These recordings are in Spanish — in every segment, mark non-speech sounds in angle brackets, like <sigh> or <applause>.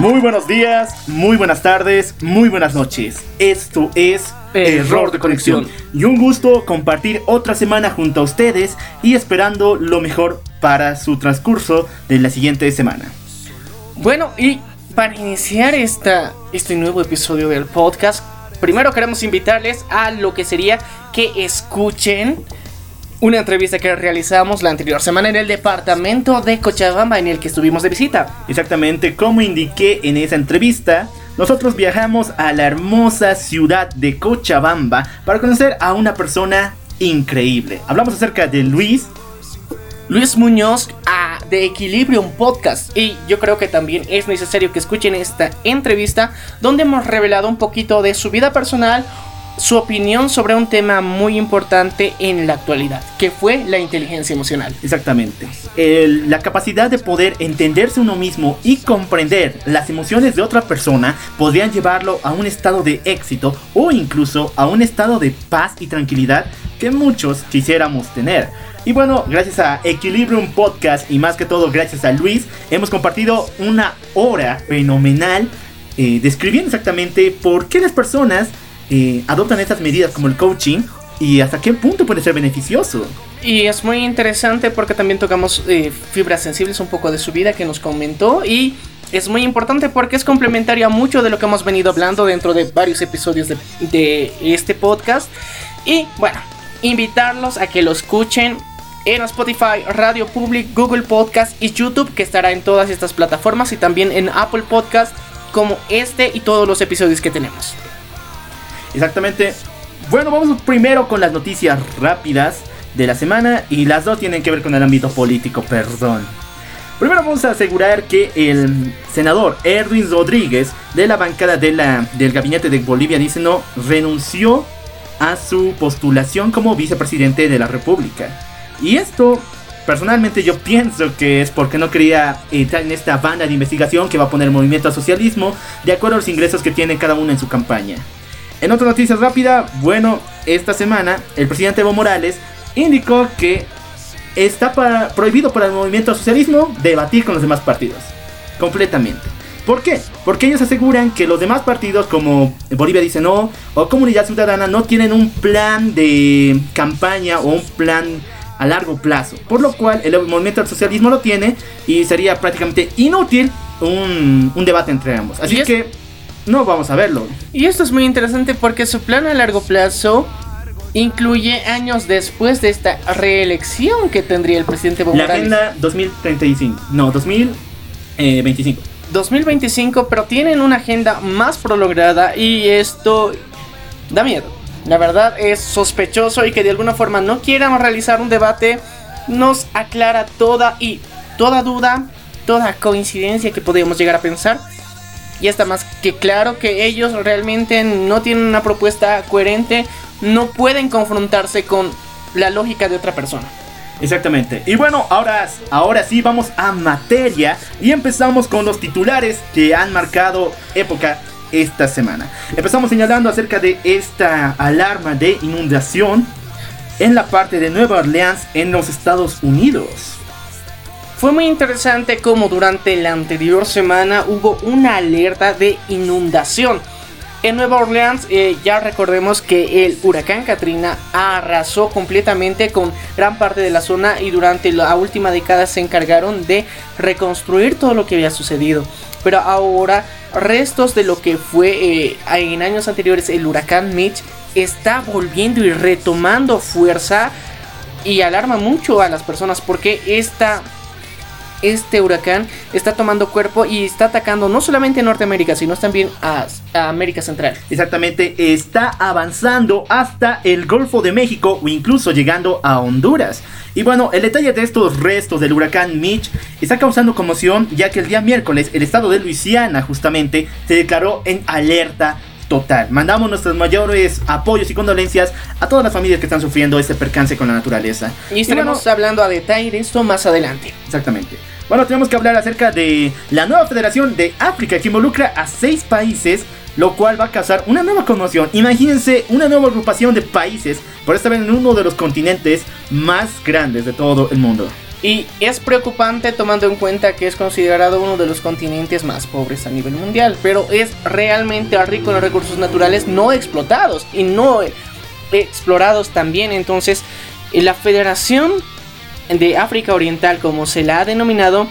Muy buenos días, muy buenas tardes, muy buenas noches. Esto es Error de Conexión. Y un gusto compartir otra semana junto a ustedes y esperando lo mejor para su transcurso de la siguiente semana. Bueno, y para iniciar esta, este nuevo episodio del podcast, primero queremos invitarles a lo que sería que escuchen una entrevista que realizamos la anterior semana en el departamento de Cochabamba en el que estuvimos de visita. Exactamente, como indiqué en esa entrevista, nosotros viajamos a la hermosa ciudad de Cochabamba para conocer a una persona increíble. Hablamos acerca de Luis. Luis Muñoz de Equilibrium Podcast y yo creo que también es necesario que escuchen esta entrevista donde hemos revelado un poquito de su vida personal, su opinión sobre un tema muy importante en la actualidad, que fue la inteligencia emocional. Exactamente. la capacidad de poder entenderse uno mismo y comprender las emociones de otra persona podrían llevarlo a un estado de éxito o incluso a un estado de paz y tranquilidad que muchos quisiéramos tener. Y bueno, gracias a Equilibrium Podcast y más que todo gracias a Luis, hemos compartido una hora fenomenal eh, describiendo exactamente por qué las personas adoptan estas medidas como el coaching y hasta qué punto puede ser beneficioso. Y es muy interesante porque también tocamos eh, fibras sensibles un poco de su vida que nos comentó y es muy importante porque es complementario a mucho de lo que hemos venido hablando dentro de varios episodios de, de este podcast. Y bueno, invitarlos a que lo escuchen en Spotify, Radio Public, Google Podcast y YouTube que estará en todas estas plataformas y también en Apple Podcast como este y todos los episodios que tenemos. Exactamente. Bueno, vamos primero con las noticias rápidas de la semana y las dos tienen que ver con el ámbito político, perdón. Primero vamos a asegurar que el senador Erwin Rodríguez de la bancada del gabinete de Bolivia dice no renunció a su postulación como vicepresidente de la República. Y esto, personalmente yo pienso que es porque no quería entrar en esta banda de investigación que va a poner movimiento al socialismo de acuerdo a los ingresos que tiene cada uno en su campaña. En otra noticia rápida, bueno, esta semana el presidente Evo Morales indicó que está prohibido para el movimiento socialismo debatir con los demás partidos. Completamente. ¿Por qué? Porque ellos aseguran que los demás partidos como Bolivia dice no o Comunidad Ciudadana no tienen un plan de campaña o un plan a largo plazo. Por lo cual el movimiento del socialismo lo tiene y sería prácticamente inútil un, un debate entre ambos. Así que no vamos a verlo. Y esto es muy interesante porque su plan a largo plazo incluye años después de esta reelección que tendría el presidente Evo La agenda 2035, no, 2025. 2025, pero tienen una agenda más prolongada y esto da miedo. La verdad es sospechoso y que de alguna forma no quieran realizar un debate nos aclara toda y toda duda, toda coincidencia que podríamos llegar a pensar y está más que claro que ellos realmente no tienen una propuesta coherente, no pueden confrontarse con la lógica de otra persona. Exactamente. Y bueno, ahora, ahora sí vamos a materia y empezamos con los titulares que han marcado época esta semana. Empezamos señalando acerca de esta alarma de inundación en la parte de Nueva Orleans en los Estados Unidos. Fue muy interesante como durante la anterior semana hubo una alerta de inundación. En Nueva Orleans eh, ya recordemos que el huracán Katrina arrasó completamente con gran parte de la zona y durante la última década se encargaron de reconstruir todo lo que había sucedido. Pero ahora restos de lo que fue eh, en años anteriores el huracán Mitch está volviendo y retomando fuerza y alarma mucho a las personas porque esta este huracán está tomando cuerpo y está atacando no solamente a Norteamérica, sino también a, América Central. Exactamente, está avanzando hasta el Golfo de México o incluso llegando a Honduras. Y bueno, el detalle de estos restos del huracán Mitch está causando conmoción ya que el día miércoles el estado de Luisiana justamente se declaró en alerta total. Mandamos nuestros mayores apoyos y condolencias a todas las familias que están sufriendo este percance con la naturaleza. Y estaremos hablando a detalle de esto más adelante. Exactamente. Bueno, tenemos que hablar acerca de la nueva Federación de África que involucra a seis países, lo cual va a causar una nueva conmoción. Imagínense una nueva agrupación de países, por esta vez en uno de los continentes más grandes de todo el mundo. Y es preocupante tomando en cuenta que es considerado uno de los continentes más pobres a nivel mundial, pero es realmente rico en recursos naturales no explotados y no explorados también. Entonces, la Federación de África Oriental, como se la ha denominado,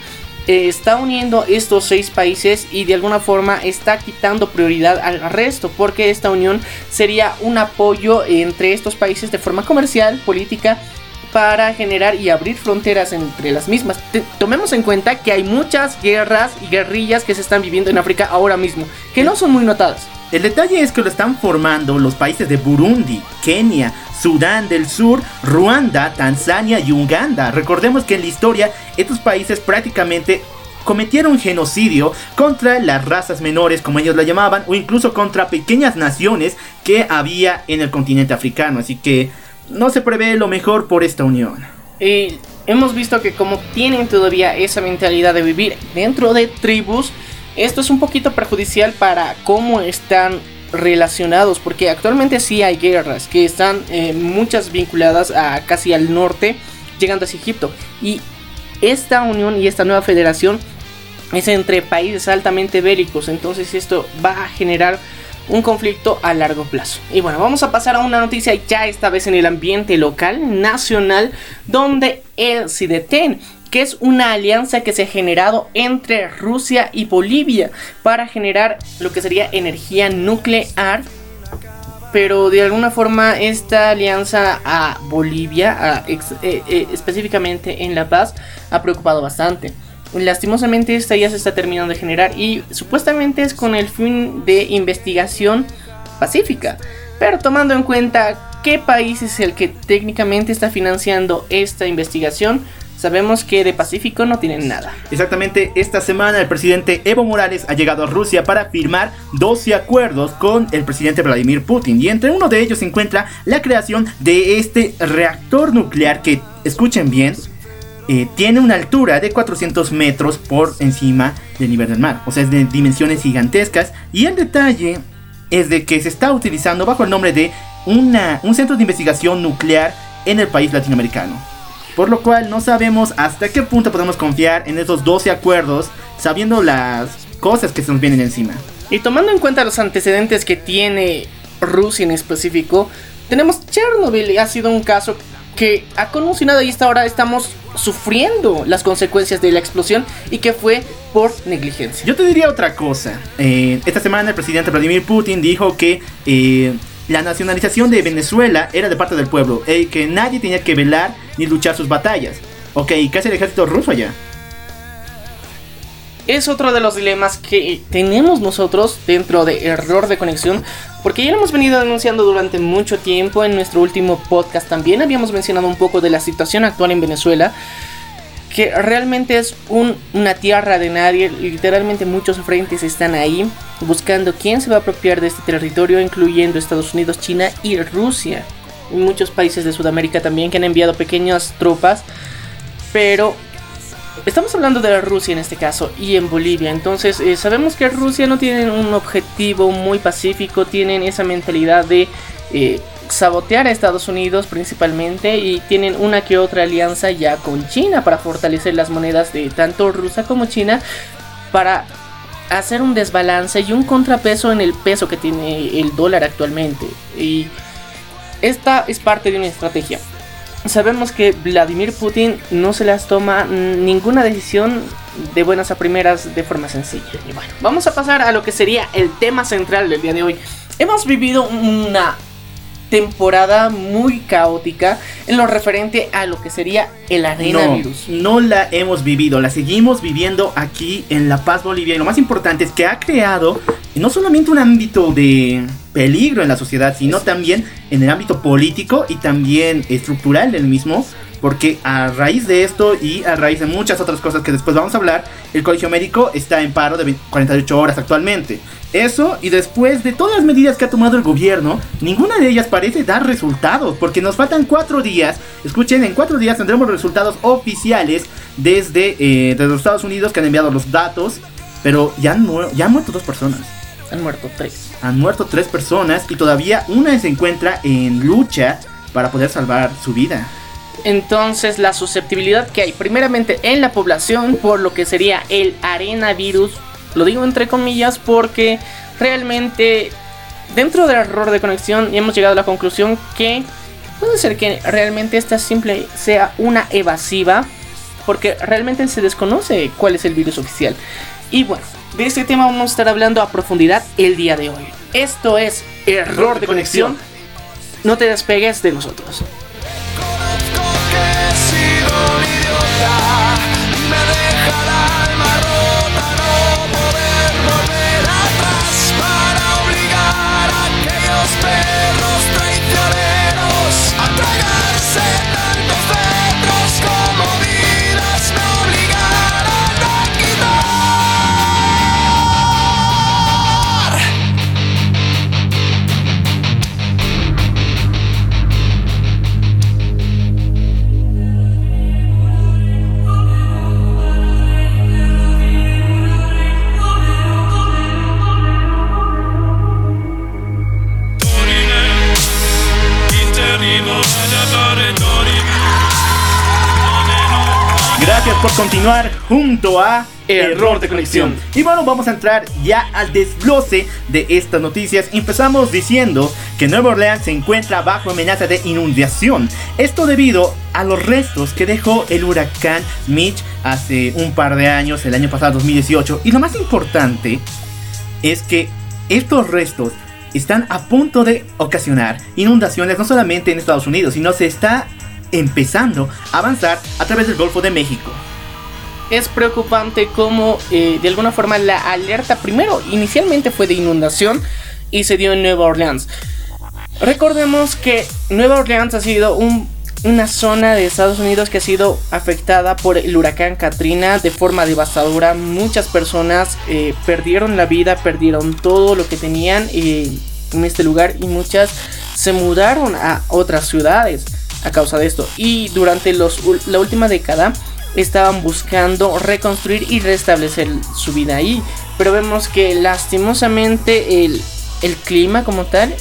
eh, está uniendo estos seis países y de alguna forma está quitando prioridad al resto, porque esta unión sería un apoyo entre estos países de forma comercial, política, para generar y abrir fronteras entre las mismas. tomemos en cuenta que hay muchas guerras y guerrillas que se están viviendo en África ahora mismo, que no son muy notadas. El detalle es que lo están formando los países de Burundi, Kenia, Sudán del Sur, Ruanda, Tanzania y Uganda. Recordemos que en la historia estos países prácticamente cometieron genocidio contra las razas menores, como ellos la llamaban, o incluso contra pequeñas naciones que había en el continente africano. Así que no se prevé lo mejor por esta unión. Y hemos visto que como tienen todavía esa mentalidad de vivir dentro de tribus, esto es un poquito perjudicial para cómo están relacionados, porque actualmente sí hay guerras que están eh, muchas vinculadas a casi al norte, llegando hacia Egipto. Y esta unión y esta nueva federación es entre países altamente bélicos, entonces esto va a generar un conflicto a largo plazo. Y bueno, vamos a pasar a una noticia ya esta vez en el ambiente local, nacional, donde el CIDETEN que es una alianza que se ha generado entre Rusia y Bolivia para generar lo que sería energía nuclear. Pero de alguna forma esta alianza a Bolivia, eh, eh, específicamente en La Paz, ha preocupado bastante. Lastimosamente esta ya se está terminando de generar y supuestamente es con el fin de investigación pacífica. Pero tomando en cuenta qué país es el que técnicamente está financiando esta investigación, Sabemos que de Pacífico no tienen nada. Exactamente, esta semana el presidente Evo Morales ha llegado a Rusia para firmar 12 acuerdos con el presidente Vladimir Putin. Y entre uno de ellos se encuentra la creación de este reactor nuclear que, escuchen bien, eh, tiene una altura de 400 metros por encima del nivel del mar. O sea, es de dimensiones gigantescas. Y el detalle es de que se está utilizando bajo el nombre de una, un centro de investigación nuclear en el país latinoamericano. Por lo cual no sabemos hasta qué punto podemos confiar en esos 12 acuerdos sabiendo las cosas que se nos vienen encima. Y tomando en cuenta los antecedentes que tiene Rusia en específico, tenemos Chernobyl ha sido un caso que ha conmocionado y hasta ahora estamos sufriendo las consecuencias de la explosión y que fue por negligencia. Yo te diría otra cosa. Eh, esta semana el presidente Vladimir Putin dijo que eh, la nacionalización de Venezuela era de parte del pueblo, y que nadie tenía que velar ni luchar sus batallas. Ok, ¿qué hace el ejército ruso allá? Es otro de los dilemas que tenemos nosotros dentro de error de conexión, porque ya lo hemos venido denunciando durante mucho tiempo en nuestro último podcast también habíamos mencionado un poco de la situación actual en Venezuela que realmente es una tierra de nadie, literalmente muchos frentes están ahí buscando quién se va a apropiar de este territorio, incluyendo Estados Unidos, China y Rusia. Y muchos países de Sudamérica también que han enviado pequeñas tropas, pero estamos hablando de Rusia en este caso y en Bolivia, entonces eh, sabemos que Rusia no tiene un objetivo muy pacífico, tienen esa mentalidad de... Eh, sabotear a Estados Unidos principalmente y tienen una que otra alianza ya con China para fortalecer las monedas de tanto Rusia como China para hacer un desbalance y un contrapeso en el peso que tiene el dólar actualmente. Y esta es parte de una estrategia. Sabemos que Vladimir Putin no se las toma ninguna decisión de buenas a primeras de forma sencilla. Y bueno, vamos a pasar a lo que sería el tema central del día de hoy. Hemos vivido una temporada muy caótica en lo referente a lo que sería el arena no. No la hemos vivido, la seguimos viviendo aquí en La Paz, Bolivia. Y lo más importante es que ha creado no solamente un ámbito de peligro en la sociedad, sino también en el ámbito político y también estructural del mismo. Porque a raíz de esto y a raíz de muchas otras cosas que después vamos a hablar, el colegio médico está en paro de 48 horas actualmente. Eso y después de todas las medidas que ha tomado el gobierno, ninguna de ellas parece dar resultados, porque nos faltan cuatro días. Escuchen, en cuatro días tendremos resultados oficiales desde, eh, desde los Estados Unidos que han enviado los datos, pero ya han, ya han muerto dos personas. Han muerto tres. Han muerto tres personas y todavía una se encuentra en lucha para poder salvar su vida. Entonces la susceptibilidad que hay primeramente en la población por lo que sería el arenavirus, lo digo entre comillas porque realmente dentro del error de conexión hemos llegado a la conclusión que puede ser que realmente esta simple sea una evasiva porque realmente se desconoce cuál es el virus oficial. Y bueno, de este tema vamos a estar hablando a profundidad el día de hoy. Esto es error de conexión. No te despegues de nosotros. Gracias por continuar junto a Error de Conexión. Y bueno, vamos a entrar ya al desglose de estas noticias. Empezamos diciendo que Nueva Orleans se encuentra bajo amenaza de inundación. Esto debido a los restos que dejó el huracán Mitch hace un par de años, el año pasado 2018. Y lo más importante es que estos restos están a punto de ocasionar inundaciones no solamente en Estados Unidos, sino se está empezando a avanzar a través del Golfo de México. Es preocupante como eh, de alguna forma la alerta primero inicialmente fue de inundación y se dio en Nueva Orleans. Recordemos que Nueva Orleans ha sido una zona de Estados Unidos que ha sido afectada por el huracán Katrina de forma devastadora. Muchas personas eh, perdieron la vida, perdieron todo lo que tenían eh, en este lugar y muchas se mudaron a otras ciudades a causa de esto. Y durante los, la última década estaban buscando reconstruir y restablecer su vida ahí. Pero vemos que lastimosamente el, el clima como tal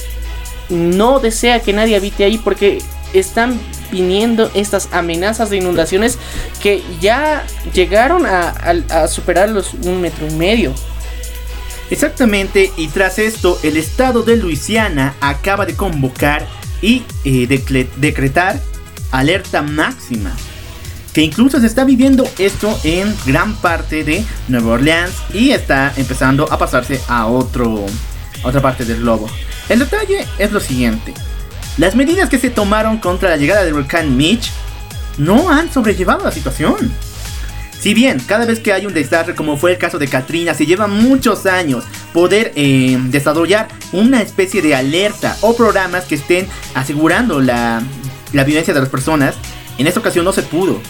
no desea que nadie habite ahí porque están viniendo estas amenazas de inundaciones que ya llegaron a, a, superar los un metro y medio. Exactamente, y tras esto, el estado de Luisiana acaba de convocar y eh, decretar alerta máxima. Que incluso se está viviendo esto en gran parte de Nueva Orleans y está empezando a pasarse a, otro, otra parte del globo. El detalle es lo siguiente. Las medidas que se tomaron contra la llegada del volcán Mitch no han sobrellevado la situación. Si bien cada vez que hay un desastre como fue el caso de Katrina se lleva muchos años poder eh, desarrollar una especie de alerta o programas que estén asegurando la, la vivencia de las personas, en esta ocasión no se pudo.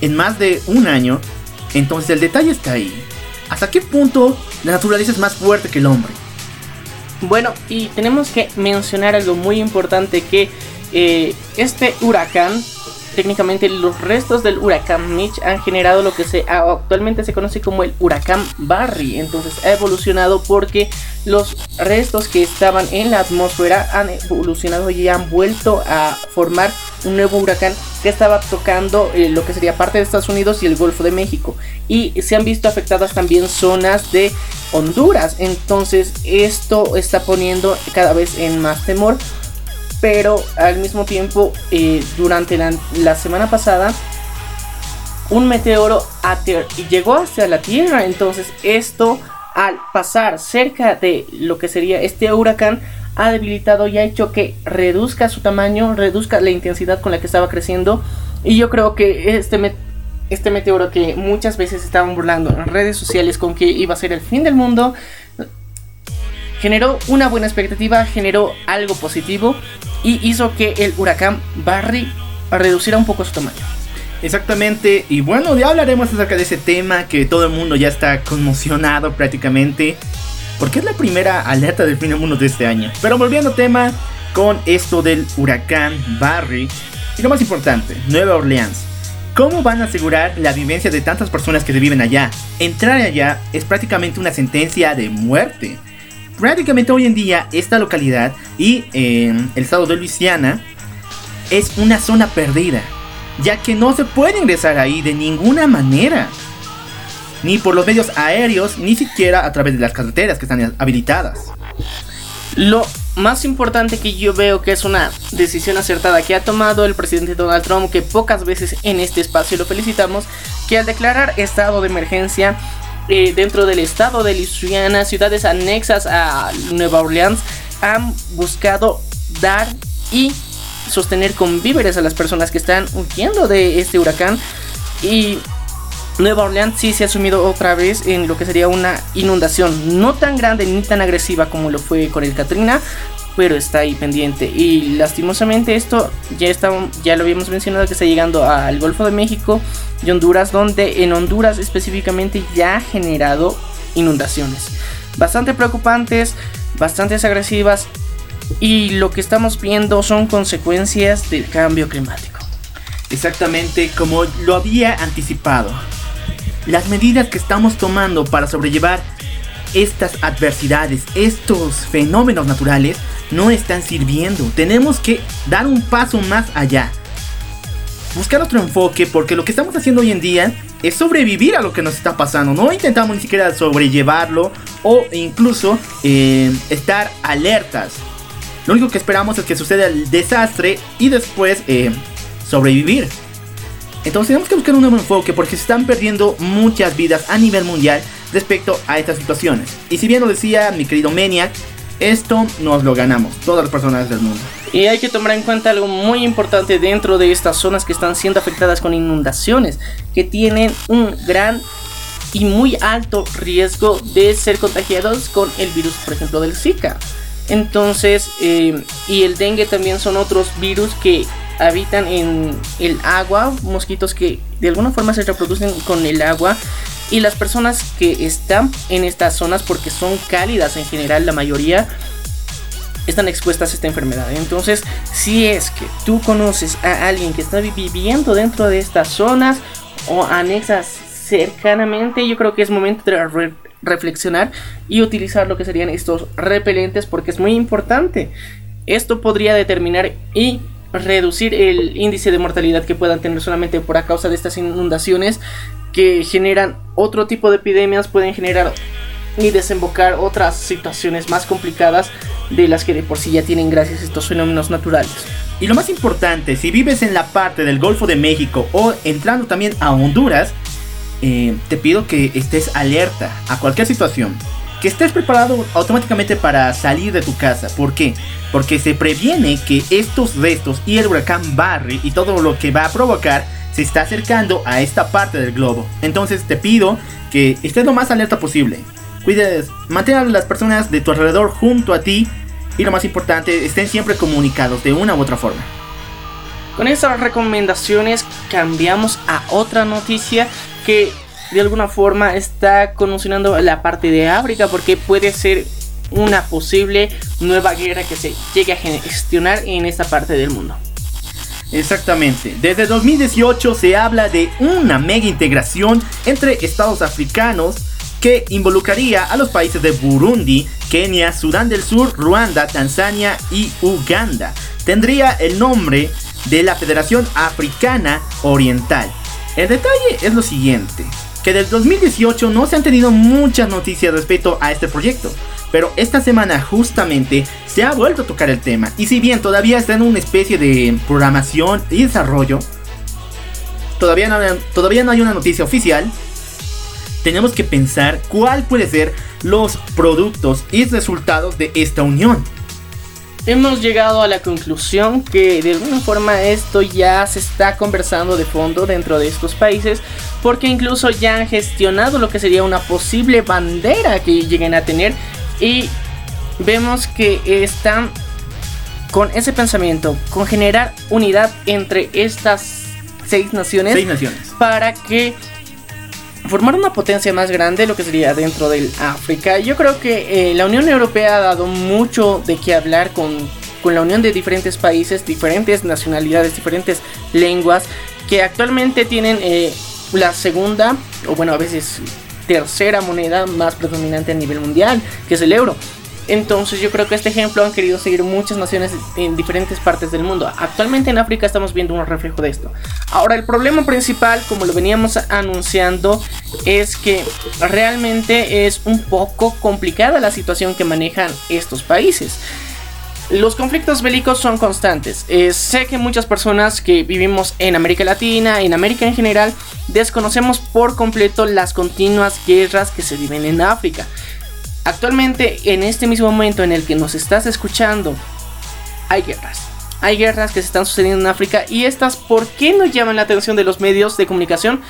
En más de un año, entonces el detalle está ahí. ¿Hasta qué punto la naturaleza es más fuerte que el hombre? Bueno, y tenemos que mencionar algo muy importante que eh, este huracán técnicamente los restos del huracán Mitch han generado lo que se actualmente se conoce como el huracán Barry. Entonces ha evolucionado porque los restos que estaban en la atmósfera han evolucionado y han vuelto a formar un nuevo huracán que estaba tocando eh, lo que sería parte de Estados Unidos y el Golfo de México. Y se han visto afectadas también zonas de Honduras. Entonces esto está poniendo cada vez en más temor pero al mismo tiempo eh, durante la, semana pasada un meteoro llegó hacia la Tierra, entonces esto al pasar cerca de lo que sería este huracán ha debilitado y ha hecho que reduzca su tamaño, reduzca la intensidad con la que estaba creciendo. Y yo creo que este, este meteoro que muchas veces estaban burlando en redes sociales con que iba a ser el fin del mundo, generó una buena expectativa, generó algo positivo y hizo que el huracán Barry reduciera un poco su tamaño. Exactamente, y bueno, ya hablaremos acerca de ese tema que todo el mundo ya está conmocionado prácticamente, porque es la primera alerta del fin del mundo de este año. Pero volviendo al tema con esto del huracán Barry, y lo más importante, Nueva Orleans. ¿Cómo van a asegurar la vivencia de tantas personas que viven allá? Entrar allá es prácticamente una sentencia de muerte prácticamente hoy en día esta localidad y em, el estado de Luisiana es una zona perdida, ya que no se puede ingresar ahí de ninguna manera, ni por los medios aéreos, ni siquiera a través de las carreteras que están habilitadas. Lo más importante que yo veo que es una decisión acertada que ha tomado el presidente Donald Trump, que pocas veces en este espacio lo felicitamos, que al declarar estado de emergencia eh, dentro del estado de Luisiana, ciudades anexas a Nueva Orleans, han buscado dar y sostener con víveres a las personas que están huyendo de este huracán. Y Nueva Orleans sí se ha sumido otra vez en lo que sería una inundación, no tan grande ni tan agresiva como lo fue con el Katrina, pero está ahí pendiente. Y lastimosamente esto ya, está, ya lo habíamos mencionado que está llegando al Golfo de México y Honduras, donde en Honduras específicamente ya ha generado inundaciones. Bastante preocupantes, bastante agresivas y lo que estamos viendo son consecuencias del cambio climático. Exactamente como lo había anticipado. Las medidas que estamos tomando para sobrellevar estas adversidades, estos fenómenos naturales, no están sirviendo. Tenemos que dar un paso más allá. Buscar otro enfoque porque lo que estamos haciendo hoy en día es sobrevivir a lo que nos está pasando. No intentamos ni siquiera sobrellevarlo o incluso eh, estar alertas. Lo único que esperamos es que suceda el desastre y después eh, sobrevivir. Entonces tenemos que buscar un nuevo enfoque porque se están perdiendo muchas vidas a nivel mundial respecto a estas situaciones. Y si bien lo decía mi querido Maniac, esto nos lo ganamos, todas las personas del mundo. Y hay que tomar en cuenta algo muy importante dentro de estas zonas que están siendo afectadas con inundaciones, que tienen un gran y muy alto riesgo de ser contagiados con el virus, por ejemplo, del Zika. Entonces, eh, y el dengue también son otros virus que habitan en el agua, mosquitos que de alguna forma se reproducen con el agua y las personas que están en estas zonas porque son cálidas en general la mayoría están expuestas a esta enfermedad. Entonces, si es que tú conoces a alguien que está viviendo dentro de estas zonas o anexas cercanamente, yo creo que es momento de reflexionar y utilizar lo que serían estos repelentes porque es muy importante. Esto podría determinar y reducir el índice de mortalidad que puedan tener solamente por a causa de estas inundaciones que generan otro tipo de epidemias, pueden generar y desembocar otras situaciones más complicadas de las que de por sí ya tienen gracias a estos fenómenos naturales. Y lo más importante, si vives en la parte del Golfo de México o entrando también a Honduras, eh, te pido que estés alerta a cualquier situación. Que estés preparado automáticamente para salir de tu casa. ¿Por qué? Porque se previene que estos restos y el huracán Barry y todo lo que va a provocar se está acercando a esta parte del globo. Entonces te pido que estés lo más alerta posible. Cuides, mantenga a las personas de tu alrededor junto a ti y lo más importante, estén siempre comunicados de una u otra forma. Con estas recomendaciones cambiamos a otra noticia que de alguna forma está conmocionando la parte de África porque puede ser una posible nueva guerra que se llegue a gestionar en esta parte del mundo. Exactamente. Desde 2018 se habla de una mega integración entre estados africanos que involucraría a los países de Burundi, Kenia, Sudán del Sur, Ruanda, Tanzania y Uganda. Tendría el nombre de la Federación Africana Oriental. El detalle es lo siguiente, que del 2018 no se han tenido muchas noticias respecto a este proyecto, pero esta semana justamente se ha vuelto a tocar el tema, y si bien todavía está en una especie de programación y desarrollo, todavía no, todavía no hay una noticia oficial, tenemos que pensar cuál puede ser los productos y resultados de esta unión. Hemos llegado a la conclusión que de alguna forma esto ya se está conversando de fondo dentro de estos países porque incluso ya han gestionado lo que sería una posible bandera que lleguen a tener y vemos que están con ese pensamiento, con generar unidad entre estas seis naciones, seis naciones. para que formar una potencia más grande, lo que sería dentro del África. Yo creo que eh, la Unión Europea ha dado mucho de qué hablar con, con la unión de diferentes países, diferentes nacionalidades, diferentes lenguas, que actualmente tienen eh, la segunda, o bueno, a veces tercera moneda más predominante a nivel mundial, que es el euro. Entonces yo creo que este ejemplo han querido seguir muchas naciones en diferentes partes del mundo. Actualmente en África estamos viendo un reflejo de esto. Ahora el problema principal, como lo veníamos anunciando, es que realmente es un poco complicada la situación que manejan estos países. Los conflictos bélicos son constantes. Eh, sé que muchas personas que vivimos en América Latina, en América en general, desconocemos por completo las continuas guerras que se viven en África. Actualmente, en este mismo momento en el que nos estás escuchando, hay guerras. Hay guerras que se están sucediendo en África y estas, ¿por qué no llaman la atención de los medios de comunicación?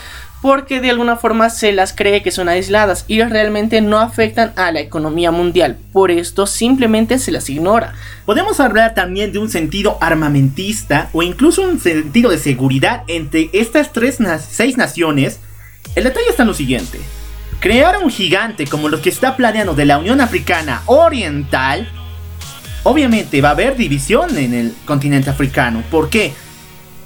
Porque de alguna forma se las cree que son aisladas y realmente no afectan a la economía mundial. Por esto simplemente se las ignora. Podemos hablar también de un sentido armamentista o incluso un sentido de seguridad entre estas tres seis naciones. El detalle está en lo siguiente. Crear un gigante como lo que está planeando de la Unión Africana Oriental, obviamente va a haber división en el continente africano. ¿Por qué?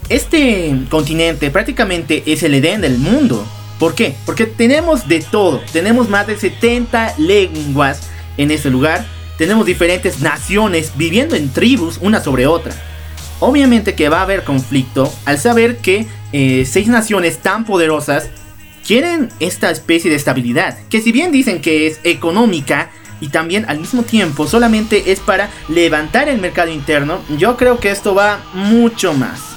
Este continente prácticamente es el Edén del mundo. ¿Por qué? Porque tenemos de todo. Tenemos más de 70 lenguas en este lugar. Tenemos diferentes naciones viviendo en tribus una sobre otra. Obviamente que va a haber conflicto al saber que eh, seis naciones tan poderosas quieren esta especie de estabilidad, que si bien dicen que es económica y también al mismo tiempo solamente es para levantar el mercado interno, yo creo que esto va mucho más.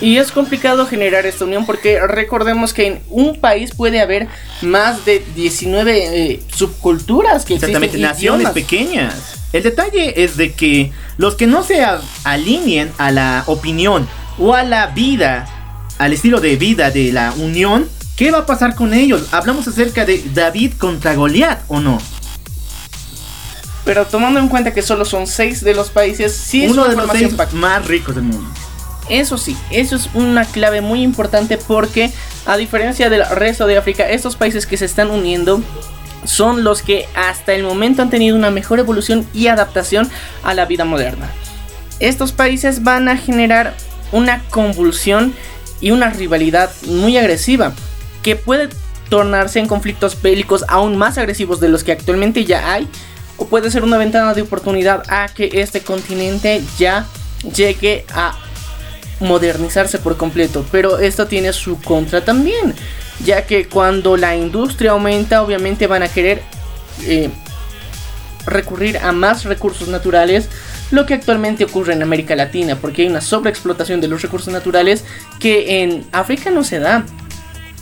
Y es complicado generar esta unión porque recordemos que en un país puede haber más de 19 eh, subculturas que Exactamente, naciones pequeñas. El detalle es de que los que no se alineen a la opinión o a la vida, al estilo de vida de la unión, ¿Qué va a pasar con ellos? Hablamos acerca de David contra Goliat, ¿o no? Pero tomando en cuenta que solo son seis de los países, sí es uno de los seis más ricos del mundo. Eso sí, eso es una clave muy importante porque a diferencia del resto de África, estos países que se están uniendo son los que hasta el momento han tenido una mejor evolución y adaptación a la vida moderna. Estos países van a generar una convulsión y una rivalidad muy agresiva que puede tornarse en conflictos bélicos aún más agresivos de los que actualmente ya hay, o puede ser una ventana de oportunidad a que este continente ya llegue a modernizarse por completo. Pero esto tiene su contra también, ya que cuando la industria aumenta, obviamente van a querer eh, recurrir a más recursos naturales, lo que actualmente ocurre en América Latina, porque hay una sobreexplotación de los recursos naturales que en África no se da.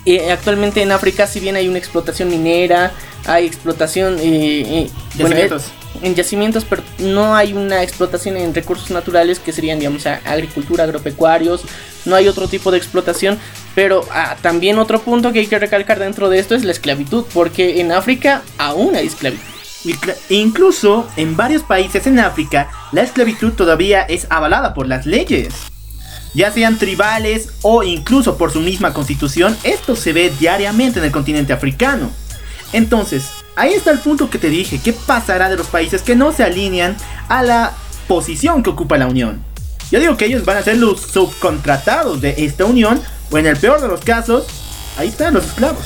Eh, actualmente en África, si bien hay una explotación minera, hay explotación eh, eh, en yacimientos, pero no hay una explotación en recursos naturales que serían, digamos, agricultura, agropecuarios. No hay otro tipo de explotación. Pero ah, también otro punto que hay que recalcar dentro de esto es la esclavitud, porque en África aún hay esclavitud. Incluso en varios países en África, la esclavitud todavía es avalada por las leyes ya sean tribales o incluso por su misma constitución, esto se ve diariamente en el continente africano. Entonces, ahí está el punto que te dije, ¿qué pasará de los países que no se alinean a la posición que ocupa la Unión? Yo digo que ellos van a ser los subcontratados de esta unión, o en el peor de los casos, ahí están los esclavos.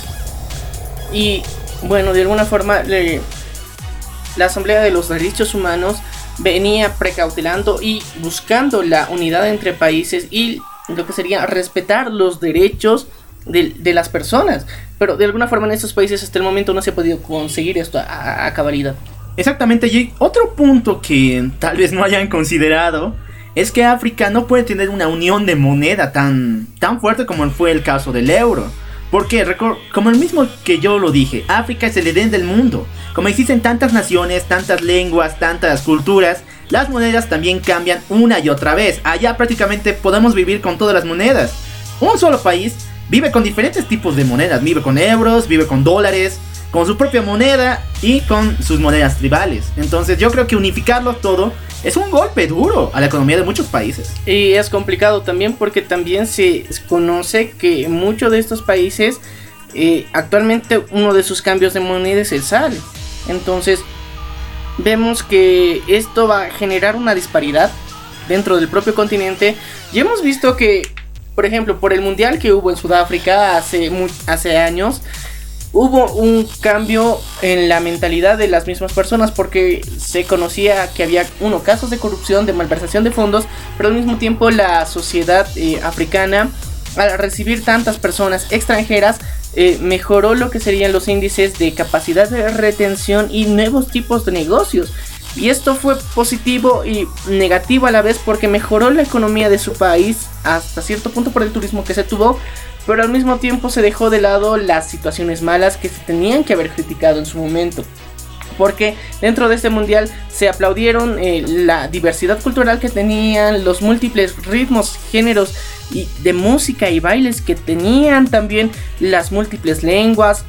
Y bueno, de alguna forma la Asamblea de los Derechos Humanos venía precautelando y buscando la unidad entre países y lo que sería respetar los derechos de, las personas. Pero de alguna forma en estos países hasta el momento no se ha podido conseguir esto a, cabalidad. Exactamente, y otro punto que tal vez no hayan considerado es que África no puede tener una unión de moneda tan, tan fuerte como fue el caso del euro. Porque, como el mismo que yo lo dije, África es el Edén del mundo. Como existen tantas naciones, tantas lenguas, tantas culturas, las monedas también cambian una y otra vez. Allá prácticamente podemos vivir con todas las monedas. Un solo país vive con diferentes tipos de monedas. Vive con euros, vive con dólares, con su propia moneda y con sus monedas tribales. Entonces yo creo que unificarlo todo es un golpe duro a la economía de muchos países. Y es complicado también porque también se conoce que muchos de estos países eh, actualmente uno de sus cambios de moneda es el sal. Entonces vemos que esto va a generar una disparidad dentro del propio continente. Y hemos visto que por ejemplo, por el mundial que hubo en Sudáfrica hace, hace años, hubo un cambio en la mentalidad de las mismas personas porque se conocía que había uno casos de corrupción, de malversación de fondos, pero al mismo tiempo la sociedad eh, africana al recibir tantas personas extranjeras eh, mejoró lo que serían los índices de capacidad de retención y nuevos tipos de negocios. Y esto fue positivo y negativo a la vez porque mejoró la economía de su país hasta cierto punto por el turismo que se tuvo, pero al mismo tiempo se dejó de lado las situaciones malas que se tenían que haber criticado en su momento. Porque dentro de este mundial se aplaudieron eh, la diversidad cultural que tenían, los múltiples ritmos, géneros y de música y bailes que tenían también, las múltiples lenguas.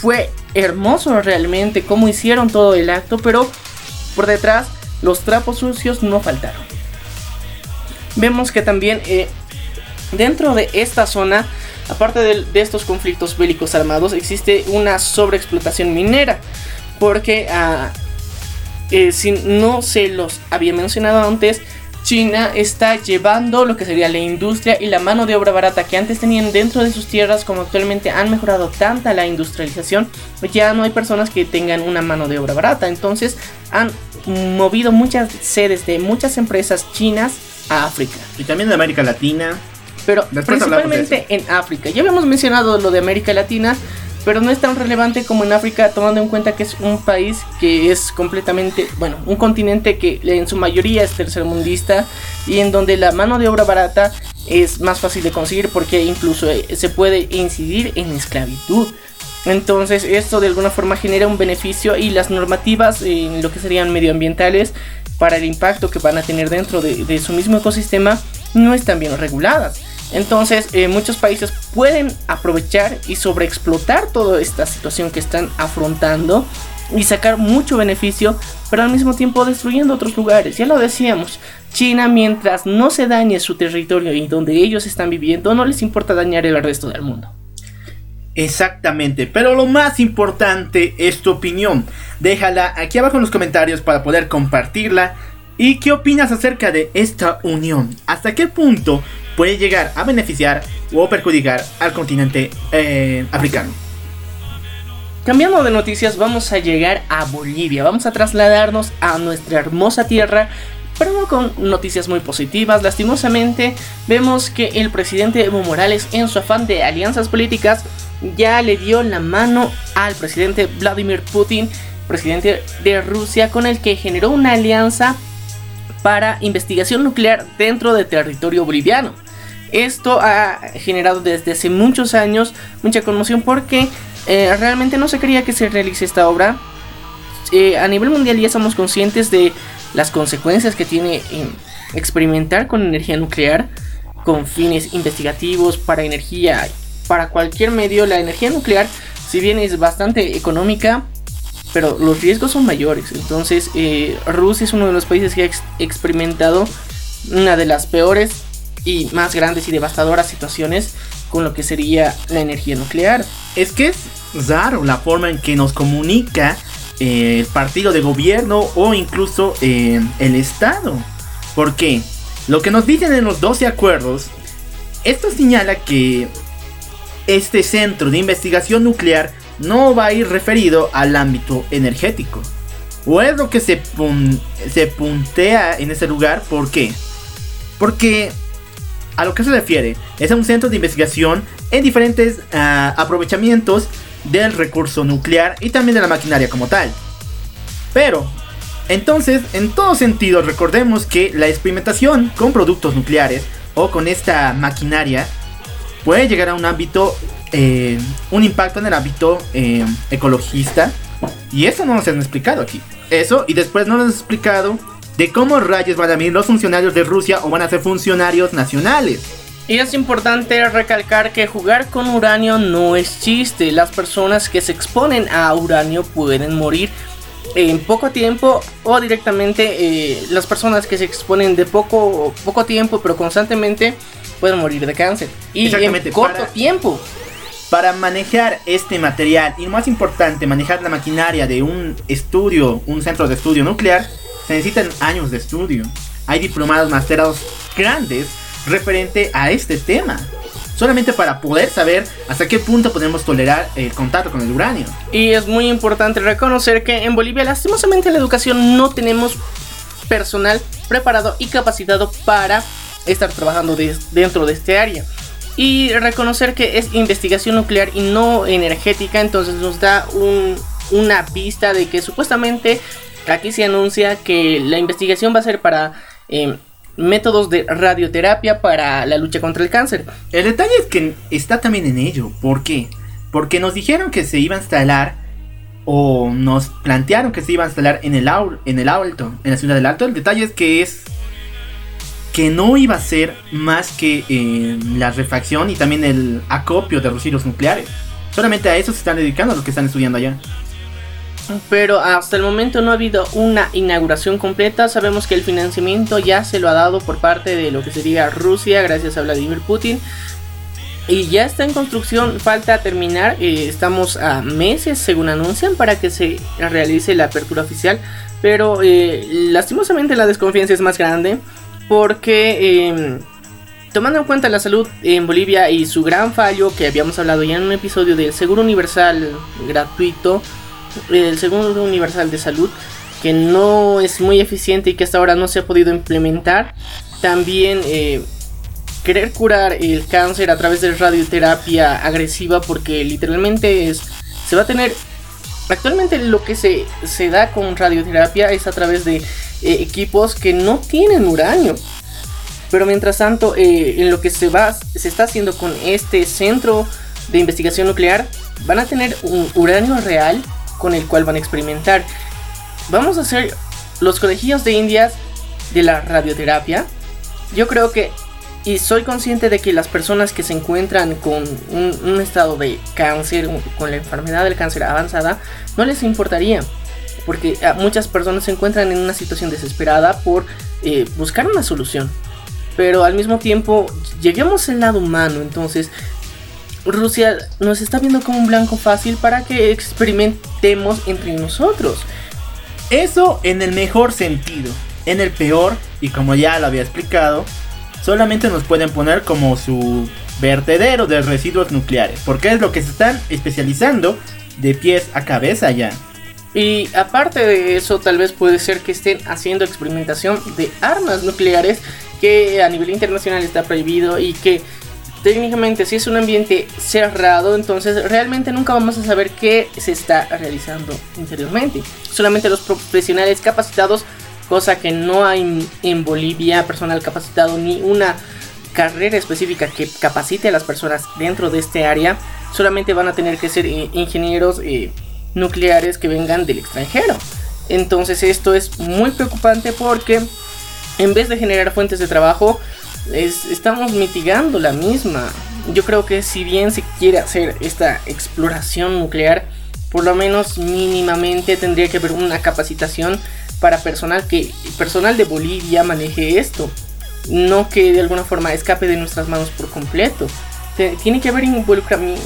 Fue hermoso realmente cómo hicieron todo el acto, pero por detrás, los trapos sucios no faltaron. Vemos que también eh, dentro de esta zona, aparte de, estos conflictos bélicos armados, existe una sobreexplotación minera. Porque ah, eh, si no se los había mencionado antes, China está llevando lo que sería la industria y la mano de obra barata que antes tenían dentro de sus tierras, como actualmente han mejorado tanta la industrialización, ya no hay personas que tengan una mano de obra barata. Entonces han movido muchas sedes de muchas empresas chinas a África. Y también de América Latina. Pero principalmente en África. Ya habíamos mencionado lo de América Latina, pero no es tan relevante como en África, tomando en cuenta que es un país que es completamente, bueno, un continente que en su mayoría es tercermundista y en donde la mano de obra barata es más fácil de conseguir porque incluso eh, se puede incidir en esclavitud. Entonces esto de alguna forma genera un beneficio y las normativas en lo que serían medioambientales para el impacto que van a tener dentro de, su mismo ecosistema no están bien reguladas. Entonces eh, muchos países pueden aprovechar y sobreexplotar toda esta situación que están afrontando y sacar mucho beneficio, pero al mismo tiempo destruyendo otros lugares. Ya lo decíamos, China mientras no se dañe su territorio y donde ellos están viviendo, no les importa dañar el resto del mundo. Exactamente, pero lo más importante es tu opinión. Déjala aquí abajo en los comentarios para poder compartirla. ¿Y qué opinas acerca de esta unión? ¿Hasta qué punto puede llegar a beneficiar o perjudicar al continente eh, africano? Cambiando de noticias, vamos a llegar a Bolivia. Vamos a trasladarnos a nuestra hermosa tierra pero no con noticias muy positivas. Lastimosamente, vemos que el presidente Evo Morales, en su afán de alianzas políticas, ya le dio la mano al presidente Vladimir Putin, presidente de Rusia, con el que generó una alianza para investigación nuclear dentro del territorio boliviano. Esto ha generado desde hace muchos años mucha conmoción porque eh, realmente no se quería que se realice esta obra. Eh, a nivel mundial ya somos conscientes de las consecuencias que tiene experimentar con energía nuclear con fines investigativos para energía para cualquier medio, la energía nuclear, si bien es bastante económica, pero los riesgos son mayores. Entonces, eh, Rusia es uno de los países que ha experimentado una de las peores y más grandes y devastadoras situaciones con lo que sería la energía nuclear. Es que es raro la forma en que nos comunica eh, el partido de gobierno o incluso eh, el Estado. ¿Por qué? Lo que nos dicen en los 12 acuerdos, esto señala que este centro de investigación nuclear no va a ir referido al ámbito energético. O es lo que se, puntea en ese lugar, ¿por qué? Porque a lo que se refiere es a un centro de investigación en diferentes ah, aprovechamientos del recurso nuclear y también de la maquinaria como tal. Pero, entonces, en todo sentido, recordemos que la experimentación con productos nucleares o con esta maquinaria puede llegar a un ámbito, eh, un impacto en el ámbito eh, ecologista. Y eso no nos han explicado aquí. Eso, y después no nos han explicado de cómo rayos van a venir los funcionarios de Rusia o van a ser funcionarios nacionales. Y es importante recalcar que jugar con uranio no es chiste. Las personas que se exponen a uranio pueden morir en poco tiempo o directamente eh, las personas que se exponen de poco poco tiempo pero constantemente pueden morir de cáncer y en corto tiempo para manejar este material y más importante manejar la maquinaria de un estudio un centro de estudio nuclear se necesitan años de estudio hay diplomados masterados grandes referente a este tema. Solamente para poder saber hasta qué punto podemos tolerar el contacto con el uranio. Y es muy importante reconocer que en Bolivia lastimosamente la educación no tenemos personal preparado y capacitado para estar trabajando dentro de este área. Y reconocer que es investigación nuclear y no energética, entonces nos da una vista de que supuestamente aquí se anuncia que la investigación va a ser para em, métodos de radioterapia para la lucha contra el cáncer. El detalle es que está también en ello. ¿Por qué? Porque nos dijeron que se iba a instalar o nos plantearon que se iba a instalar en el, en el Alto, en la ciudad del Alto. El detalle es que es que no iba a ser más que eh, la refacción y también el acopio de residuos nucleares. Solamente a eso se están dedicando los que están estudiando allá pero hasta el momento no ha habido una inauguración completa. Sabemos que el financiamiento ya se lo ha dado por parte de lo que sería Rusia, gracias a Vladimir Putin. Y ya está en construcción, falta terminar. Eh, estamos a meses, según anuncian, para que se realice la apertura oficial. Pero eh, lastimosamente la desconfianza es más grande porque em, tomando en cuenta la salud en Bolivia y su gran fallo que habíamos hablado ya en un episodio del seguro universal gratuito el Seguro Universal de Salud, que no es muy eficiente y que hasta ahora no se ha podido implementar. También eh, querer curar el cáncer a través de radioterapia agresiva, porque literalmente es, se va a tener... Actualmente lo que se, se da con radioterapia es a través de eh, equipos que no tienen uranio. Pero mientras tanto, eh, en lo que se va, se está haciendo con este centro de investigación nuclear, van a tener un uranio real con el cual van a experimentar. Vamos a hacer los colegios de indias de la radioterapia. Yo creo que, y soy consciente de que las personas que se encuentran con un, estado de cáncer, con la enfermedad del cáncer avanzada, no les importaría. Porque ah, muchas personas se encuentran en una situación desesperada por eh, buscar una solución. Pero al mismo tiempo, lleguemos al lado humano. Entonces, Rusia nos está viendo como un blanco fácil para que experimentemos entre nosotros. Eso en el mejor sentido. En el peor, y como ya lo había explicado, solamente nos pueden poner como su vertedero de residuos nucleares. Porque es lo que se están especializando de pies a cabeza ya. Y aparte de eso, tal vez puede ser que estén haciendo experimentación de armas nucleares que a nivel internacional está prohibido y que técnicamente si es un ambiente cerrado, entonces realmente nunca vamos a saber qué se está realizando interiormente. Solamente los profesionales capacitados, cosa que no hay en Bolivia, personal capacitado ni una carrera específica que capacite a las personas dentro de este área, solamente van a tener que ser eh, ingenieros eh, nucleares que vengan del extranjero. Entonces esto es muy preocupante porque en vez de generar fuentes de trabajo, estamos mitigando la misma. Yo creo que si bien se quiere hacer esta exploración nuclear, por lo menos mínimamente tendría que haber una capacitación para personal que personal de Bolivia maneje esto, no que de alguna forma escape de nuestras manos por completo. Tiene que haber involucramiento,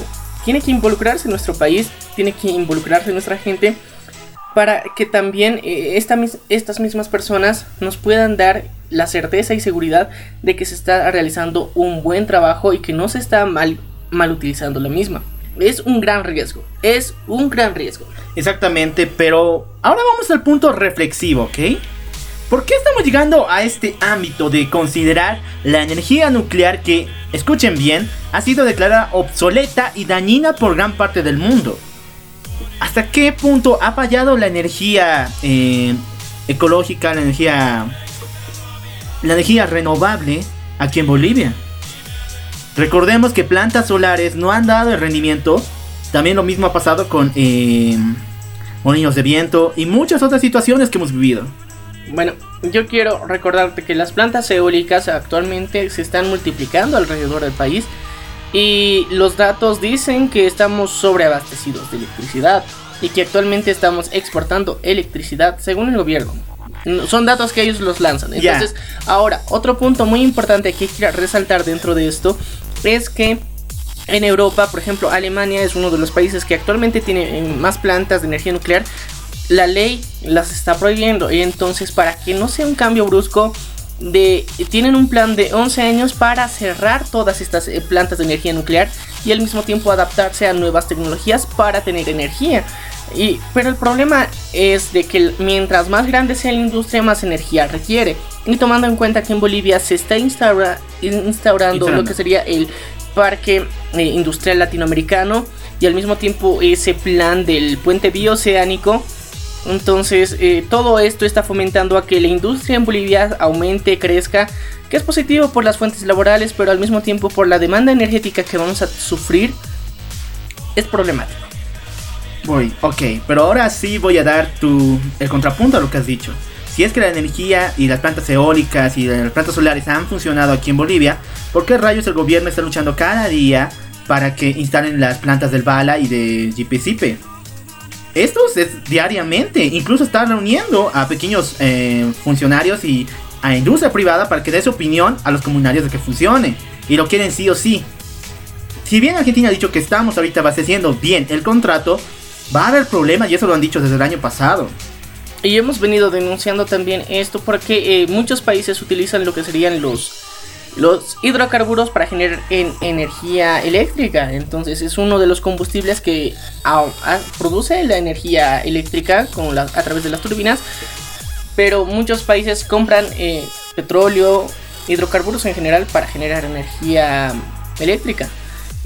tiene que involucrarse nuestro país, tiene que involucrarse nuestra gente para que también eh, estas mismas personas nos puedan dar la certeza y seguridad de que se está realizando un buen trabajo y que no se está mal, mal utilizando la misma. Es un gran riesgo, es un gran riesgo. Exactamente, pero ahora vamos al punto reflexivo, ¿ok? ¿Por qué estamos llegando a este ámbito de considerar la energía nuclear que, escuchen bien, ha sido declarada obsoleta y dañina por gran parte del mundo? ¿Hasta qué punto ha fallado la energía eh, ecológica, la energía, la energía renovable aquí en Bolivia? Recordemos que plantas solares no han dado el rendimiento. También lo mismo ha pasado con eh, de viento y muchas otras situaciones que hemos vivido. Bueno, yo quiero recordarte que las plantas eólicas actualmente se están multiplicando alrededor del país y los datos dicen que estamos sobreabastecidos de electricidad y que actualmente estamos exportando electricidad según el gobierno. Son datos que ellos los lanzan. Entonces, ahora, otro punto muy importante que quiero resaltar dentro de esto es que en Europa, por ejemplo, Alemania es uno de los países que actualmente tiene más plantas de energía nuclear la ley las está prohibiendo. Y entonces, para que no sea un cambio brusco, de, tienen un plan de 11 años para cerrar todas estas eh, plantas de energía nuclear y al mismo tiempo adaptarse a nuevas tecnologías para tener energía. Y, pero el problema es de que mientras más grande sea la industria, más energía requiere. Y tomando en cuenta que en Bolivia se está instaurando lo que sería el Parque eh, Industrial Latinoamericano y al mismo tiempo ese plan del puente bioceánico entonces, eh, todo esto está fomentando a que la industria en Bolivia aumente, crezca, que es positivo por las fuentes laborales, pero al mismo tiempo por la demanda energética que vamos a sufrir, es problemático. Voy, ok, pero ahora sí voy a dar tu, el contrapunto a lo que has dicho. Si es que la energía y las plantas eólicas y las plantas solares han funcionado aquí en Bolivia, ¿por qué rayos el gobierno está luchando cada día para que instalen las plantas del Bala y de GPCP? Esto es diariamente. Incluso está reuniendo a pequeños eh, funcionarios y a industria privada para que dé su opinión a los comunarios de que funcione. Y lo quieren sí o sí. Si bien Argentina ha dicho que estamos ahorita abasteciendo bien el contrato, va a haber problemas y eso lo han dicho desde el año pasado. Y hemos venido denunciando también esto porque eh, muchos países utilizan lo que serían los los hidrocarburos para generar energía eléctrica. Entonces es uno de los combustibles que produce la energía eléctrica con a través de las turbinas. Pero muchos países compran eh, petróleo, hidrocarburos en general para generar energía eléctrica.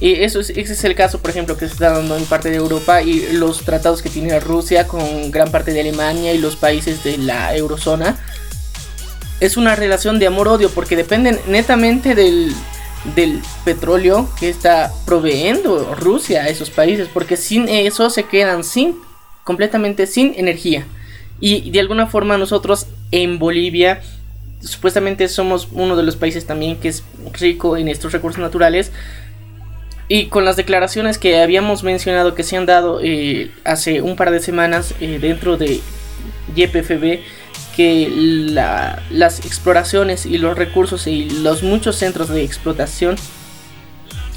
Y eso ese es el caso, por ejemplo, que se está dando en parte de Europa y los tratados que tiene Rusia con gran parte de Alemania y los países de la eurozona es una relación de amor-odio porque dependen netamente del, petróleo que está proveyendo Rusia a esos países, porque sin eso se quedan sin, completamente sin energía. Y de alguna forma nosotros en Bolivia supuestamente somos uno de los países también que es rico en estos recursos naturales. Y con las declaraciones que habíamos mencionado que se han dado eh, hace un par de semanas eh, dentro de YPFB, que las exploraciones y los recursos y los muchos centros de explotación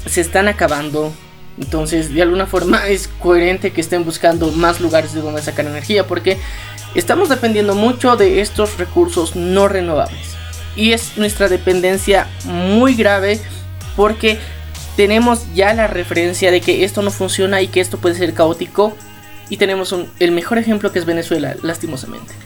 se están acabando. Entonces, de alguna forma es coherente que estén buscando más lugares de donde sacar energía porque estamos dependiendo mucho de estos recursos no renovables. Y es nuestra dependencia muy grave porque tenemos ya la referencia de que esto no funciona y que esto puede ser caótico. Y tenemos el mejor ejemplo que es Venezuela, lastimosamente.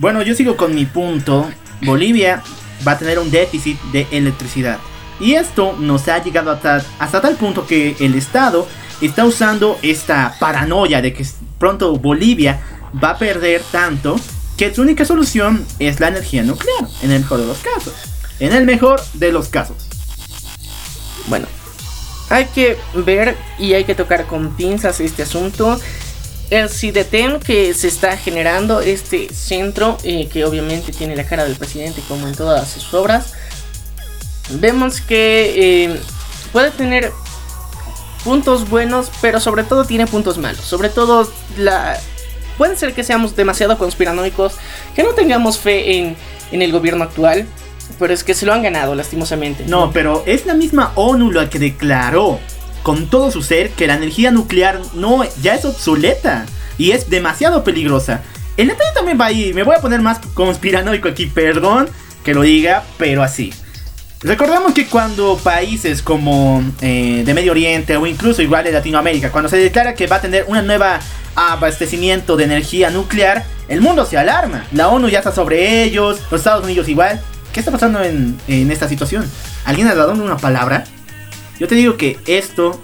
Bueno, yo sigo con mi punto. Bolivia va a tener un déficit de electricidad. Y esto nos ha llegado hasta, hasta tal punto que el Estado está usando esta paranoia de que pronto Bolivia va a perder tanto que su única solución es la energía nuclear, en el mejor de los casos. En el mejor de los casos. Bueno, hay que ver y hay que tocar con pinzas este asunto el CIDETEM que se está generando, este centro eh, que obviamente tiene la cara del presidente como en todas sus obras, vemos que eh, puede tener puntos buenos, pero sobre todo tiene puntos malos. Sobre todo la... Puede ser que seamos demasiado conspiranoicos, que no tengamos fe en, en el gobierno actual, pero es que se lo han ganado lastimosamente. No, pero es la misma ONU la que declaró con todo su ser que la energía nuclear no ya es obsoleta y es demasiado peligrosa. El detalle también va ahí, me voy a poner más conspiranoico aquí, perdón, que lo diga, pero así. Recordemos que cuando países como eh, de Medio Oriente o incluso igual de Latinoamérica, cuando se declara que va a tener una nueva abastecimiento de energía nuclear, el mundo se alarma. La ONU ya está sobre ellos, los Estados Unidos igual. ¿Qué está pasando en, en esta situación? ¿Alguien ha dado una palabra? Yo te digo que esto,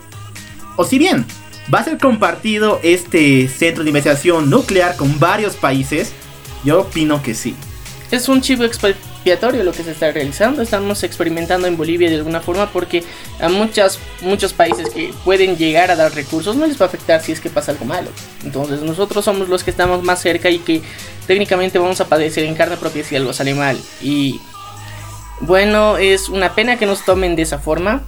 o si bien va a ser compartido este centro de investigación nuclear con varios países, yo opino que sí. Es un chivo expiatorio lo que se está realizando. Estamos experimentando en Bolivia de alguna forma porque a muchas, muchos países que pueden llegar a dar recursos no les va a afectar si es que pasa algo malo. Entonces nosotros somos los que estamos más cerca y que técnicamente vamos a padecer en carne propia si algo sale mal. Y bueno, es una pena que nos tomen de esa forma.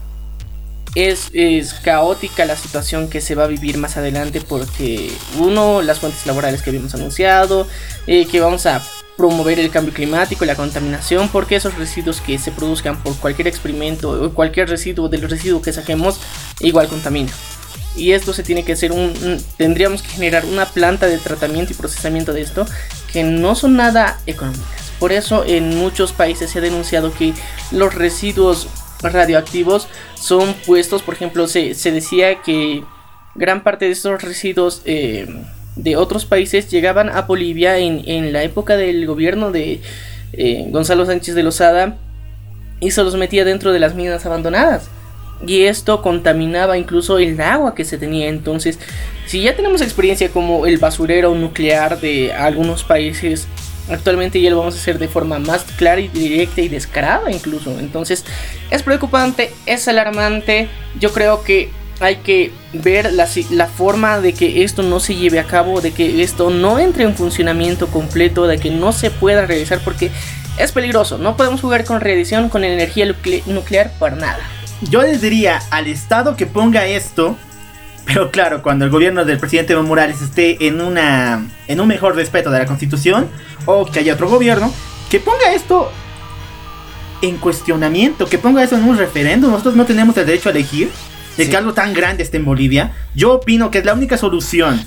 Es, caótica la situación que se va a vivir más adelante porque uno, las fuentes laborales que habíamos anunciado, eh, que vamos a promover el cambio climático y la contaminación, porque esos residuos que se produzcan por cualquier experimento o cualquier residuo del residuo que saquemos igual contamina. Y esto se tiene que hacer un, tendríamos que generar una planta de tratamiento y procesamiento de esto que no son nada económicas. Por eso en muchos países se ha denunciado que los residuos radioactivos son puestos, por ejemplo, se, se decía que gran parte de estos residuos eh, de otros países llegaban a Bolivia en, en la época del gobierno de eh, Gonzalo Sánchez de Lozada y se los metía dentro de las minas abandonadas. Y esto contaminaba incluso el agua que se tenía. Entonces, si ya tenemos experiencia como el basurero nuclear de algunos países, actualmente ya lo vamos a hacer de forma más clara y directa y descarada incluso. Entonces, es preocupante, es alarmante. Yo creo que hay que ver la, forma de que esto no se lleve a cabo, de que esto no entre en funcionamiento completo, de que no se pueda realizar porque es peligroso. No podemos jugar con reedición, con energía nucle nuclear para nada. Yo les diría al Estado que ponga esto, pero claro, cuando el gobierno del presidente Evo Morales esté en, una, en un mejor respeto de la Constitución, o que haya otro gobierno, que ponga esto en cuestionamiento, que ponga eso en un referéndum. Nosotros no tenemos el derecho a elegir de sí. que algo tan grande esté en Bolivia, yo opino que es la única solución.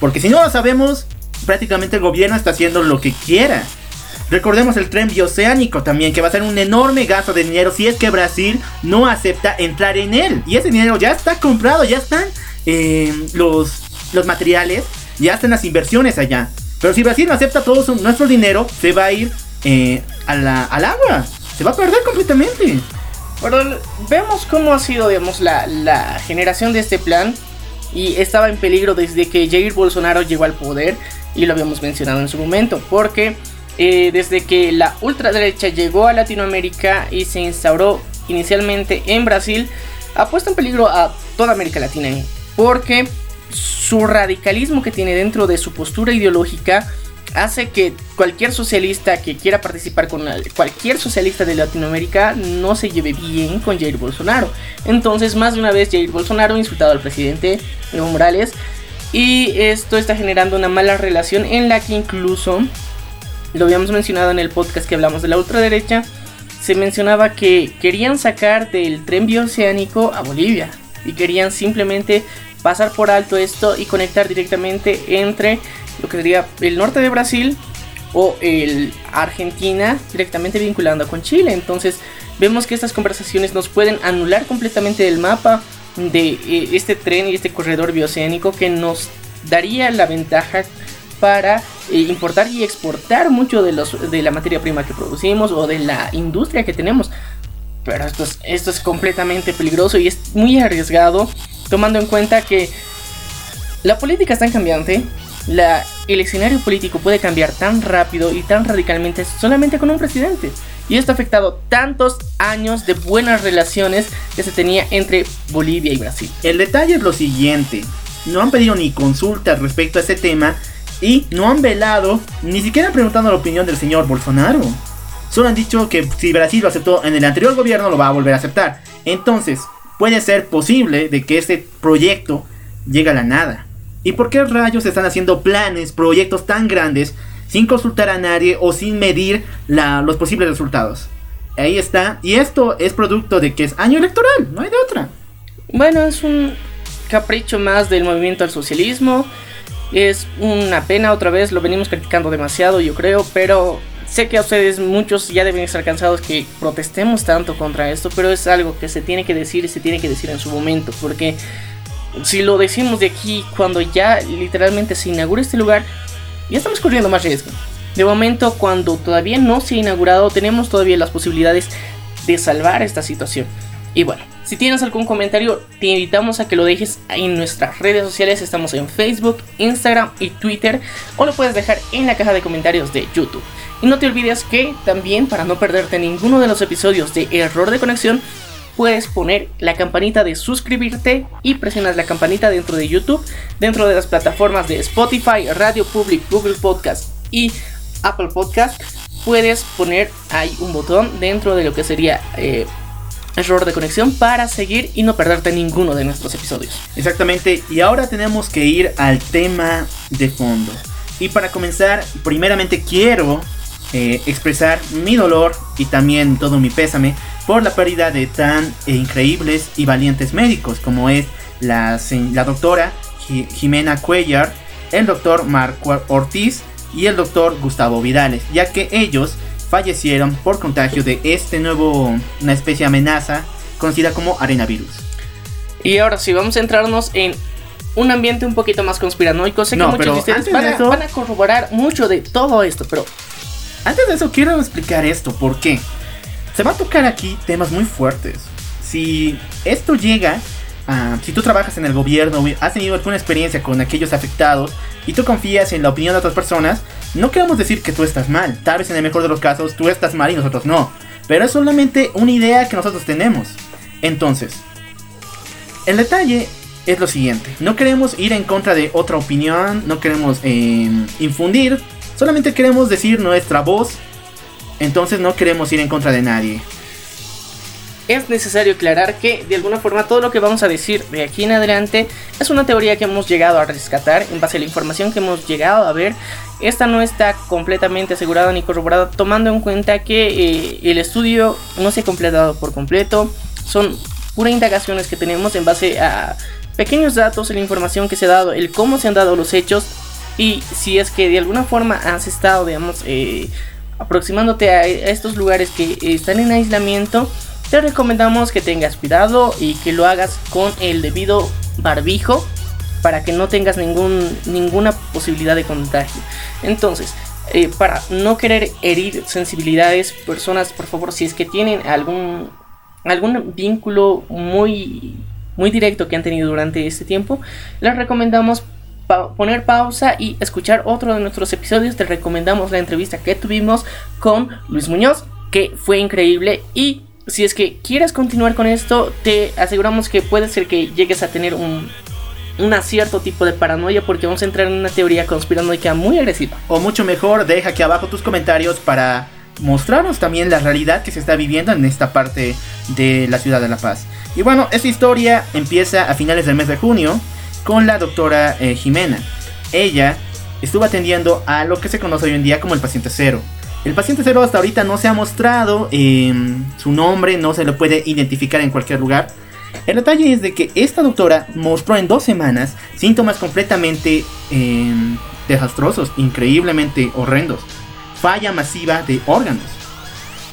Porque si no lo sabemos, prácticamente el gobierno está haciendo lo que quiera. Recordemos el tren bioceánico también, que va a ser un enorme gasto de dinero si es que Brasil no acepta entrar en él. Y ese dinero ya está comprado, ya están eh, los, los materiales, ya están las inversiones allá. Pero si Brasil no acepta todo su, nuestro dinero, se va a ir eh, a la, al agua. Se va a perder completamente. Pero vemos cómo ha sido, digamos, la, la, generación de este plan. Y estaba en peligro desde que Jair Bolsonaro llegó al poder. Y lo habíamos mencionado en su momento. Porque eh, desde que la ultraderecha llegó a Latinoamérica y se instauró inicialmente en Brasil, ha puesto en peligro a toda América Latina. Porque su radicalismo que tiene dentro de su postura ideológica hace que cualquier socialista que quiera participar con cualquier socialista de Latinoamérica no se lleve bien con Jair Bolsonaro. Entonces, más de una vez Jair Bolsonaro ha insultado al presidente Evo Morales y esto está generando una mala relación en la que incluso lo habíamos mencionado en el podcast que hablamos de la ultraderecha, se mencionaba que querían sacar del tren bioceánico a Bolivia y querían simplemente pasar por alto esto y conectar directamente entre lo que sería el norte de Brasil o el Argentina directamente vinculando con Chile. Entonces vemos que estas conversaciones nos pueden anular completamente del mapa de eh, este tren y este corredor bioceánico que nos daría la ventaja para eh, importar y exportar mucho de, los, de la materia prima que producimos o de la industria que tenemos. Pero esto es, esto es completamente peligroso y es muy arriesgado tomando en cuenta que la política es tan cambiante, la, el escenario político puede cambiar tan rápido y tan radicalmente solamente con un presidente. Y esto ha afectado tantos años de buenas relaciones que se tenía entre Bolivia y Brasil. El detalle es lo siguiente. No han pedido ni consultas respecto a ese tema y no han velado, ni siquiera han preguntado la opinión del señor Bolsonaro. Solo han dicho que si Brasil lo aceptó en el anterior gobierno lo va a volver a aceptar. Entonces, puede ser posible de que este proyecto llegue a la nada. ¿Y por qué rayos están haciendo planes, proyectos tan grandes sin consultar a nadie o sin medir los posibles resultados? Ahí está. Y esto es producto de que es año electoral, no hay de otra. Bueno, es un capricho más del movimiento al socialismo. Es una pena otra vez, lo venimos criticando demasiado yo creo, pero Sé que a ustedes muchos ya deben estar cansados que protestemos tanto contra esto, pero es algo que se tiene que decir y se tiene que decir en su momento, porque si lo decimos de aquí cuando ya literalmente se inaugura este lugar, ya estamos corriendo más riesgo. De momento, cuando todavía no se ha inaugurado, tenemos todavía las posibilidades de salvar esta situación. Y bueno, si tienes algún comentario, te invitamos a que lo dejes en nuestras redes sociales. Estamos en Facebook, Instagram y Twitter. O lo puedes dejar en la caja de comentarios de YouTube. Y no te olvides que también para no perderte ninguno de los episodios de Error de Conexión, puedes poner la campanita de suscribirte y presionas la campanita dentro de YouTube, dentro de las plataformas de Spotify, Radio Public, Google Podcast y Apple Podcast. Puedes poner ahí un botón dentro de lo que sería eh, error de conexión para seguir y no perderte ninguno de nuestros episodios. Exactamente, y ahora tenemos que ir al tema de fondo. Y para comenzar, primeramente quiero eh, expresar mi dolor y también todo mi pésame por la pérdida de tan increíbles y valientes médicos como es la, la doctora Jimena Cuellar, el doctor Marco Ortiz y el doctor Gustavo Vidales, ya que ellos fallecieron por contagio de este nuevo, una especie de amenaza conocida como arenavirus. Y ahora sí, vamos a centrarnos en un ambiente un poquito más conspiranoico. Sé que muchos de ustedes van a corroborar mucho de todo esto, pero antes de eso, quiero explicar esto, ¿por qué? Se va a tocar aquí temas muy fuertes. Si esto llega a... Si tú trabajas en el gobierno, has tenido alguna experiencia con aquellos afectados y tú confías en la opinión de otras personas, no queremos decir que tú estás mal. Tal vez en el mejor de los casos tú estás mal y nosotros no. Pero es solamente una idea que nosotros tenemos. Entonces, el detalle es lo siguiente. No queremos ir en contra de otra opinión, no queremos eh, infundir Solamente queremos decir nuestra voz, entonces no queremos ir en contra de nadie. Es necesario aclarar que de alguna forma todo lo que vamos a decir de aquí en adelante es una teoría que hemos llegado a rescatar en base a la información que hemos llegado a ver. Esta no está completamente asegurada ni corroborada tomando en cuenta que eh, el estudio no se ha completado por completo. Son puras indagaciones que tenemos en base a pequeños datos, la información que se ha dado, el cómo se han dado los hechos y si es que de alguna forma has estado, digamos, eh, aproximándote a, estos lugares que están en aislamiento, te recomendamos que tengas cuidado y que lo hagas con el debido barbijo para que no tengas ningún, ninguna posibilidad de contagio. Entonces, eh, para no querer herir sensibilidades, personas, por favor, si es que tienen algún, algún vínculo muy, muy directo que han tenido durante este tiempo, les recomendamos poner pausa y escuchar otro de nuestros episodios, te recomendamos la entrevista que tuvimos con Luis Muñoz, que fue increíble y si es que quieres continuar con esto, te aseguramos que puede ser que llegues a tener un, un cierto tipo de paranoia porque vamos a entrar en una teoría conspiranoica muy agresiva. O mucho mejor, deja aquí abajo tus comentarios para mostrarnos también la realidad que se está viviendo en esta parte de la ciudad de La Paz. Y bueno, esta historia empieza a finales del mes de junio con la doctora eh, Jimena. Ella estuvo atendiendo a lo que se conoce hoy en día como el paciente cero. El paciente cero hasta ahorita no se ha mostrado em, su nombre, no se lo puede identificar en cualquier lugar. El detalle es de que esta doctora mostró en dos semanas síntomas completamente em, desastrosos, increíblemente horrendos. Falla masiva de órganos.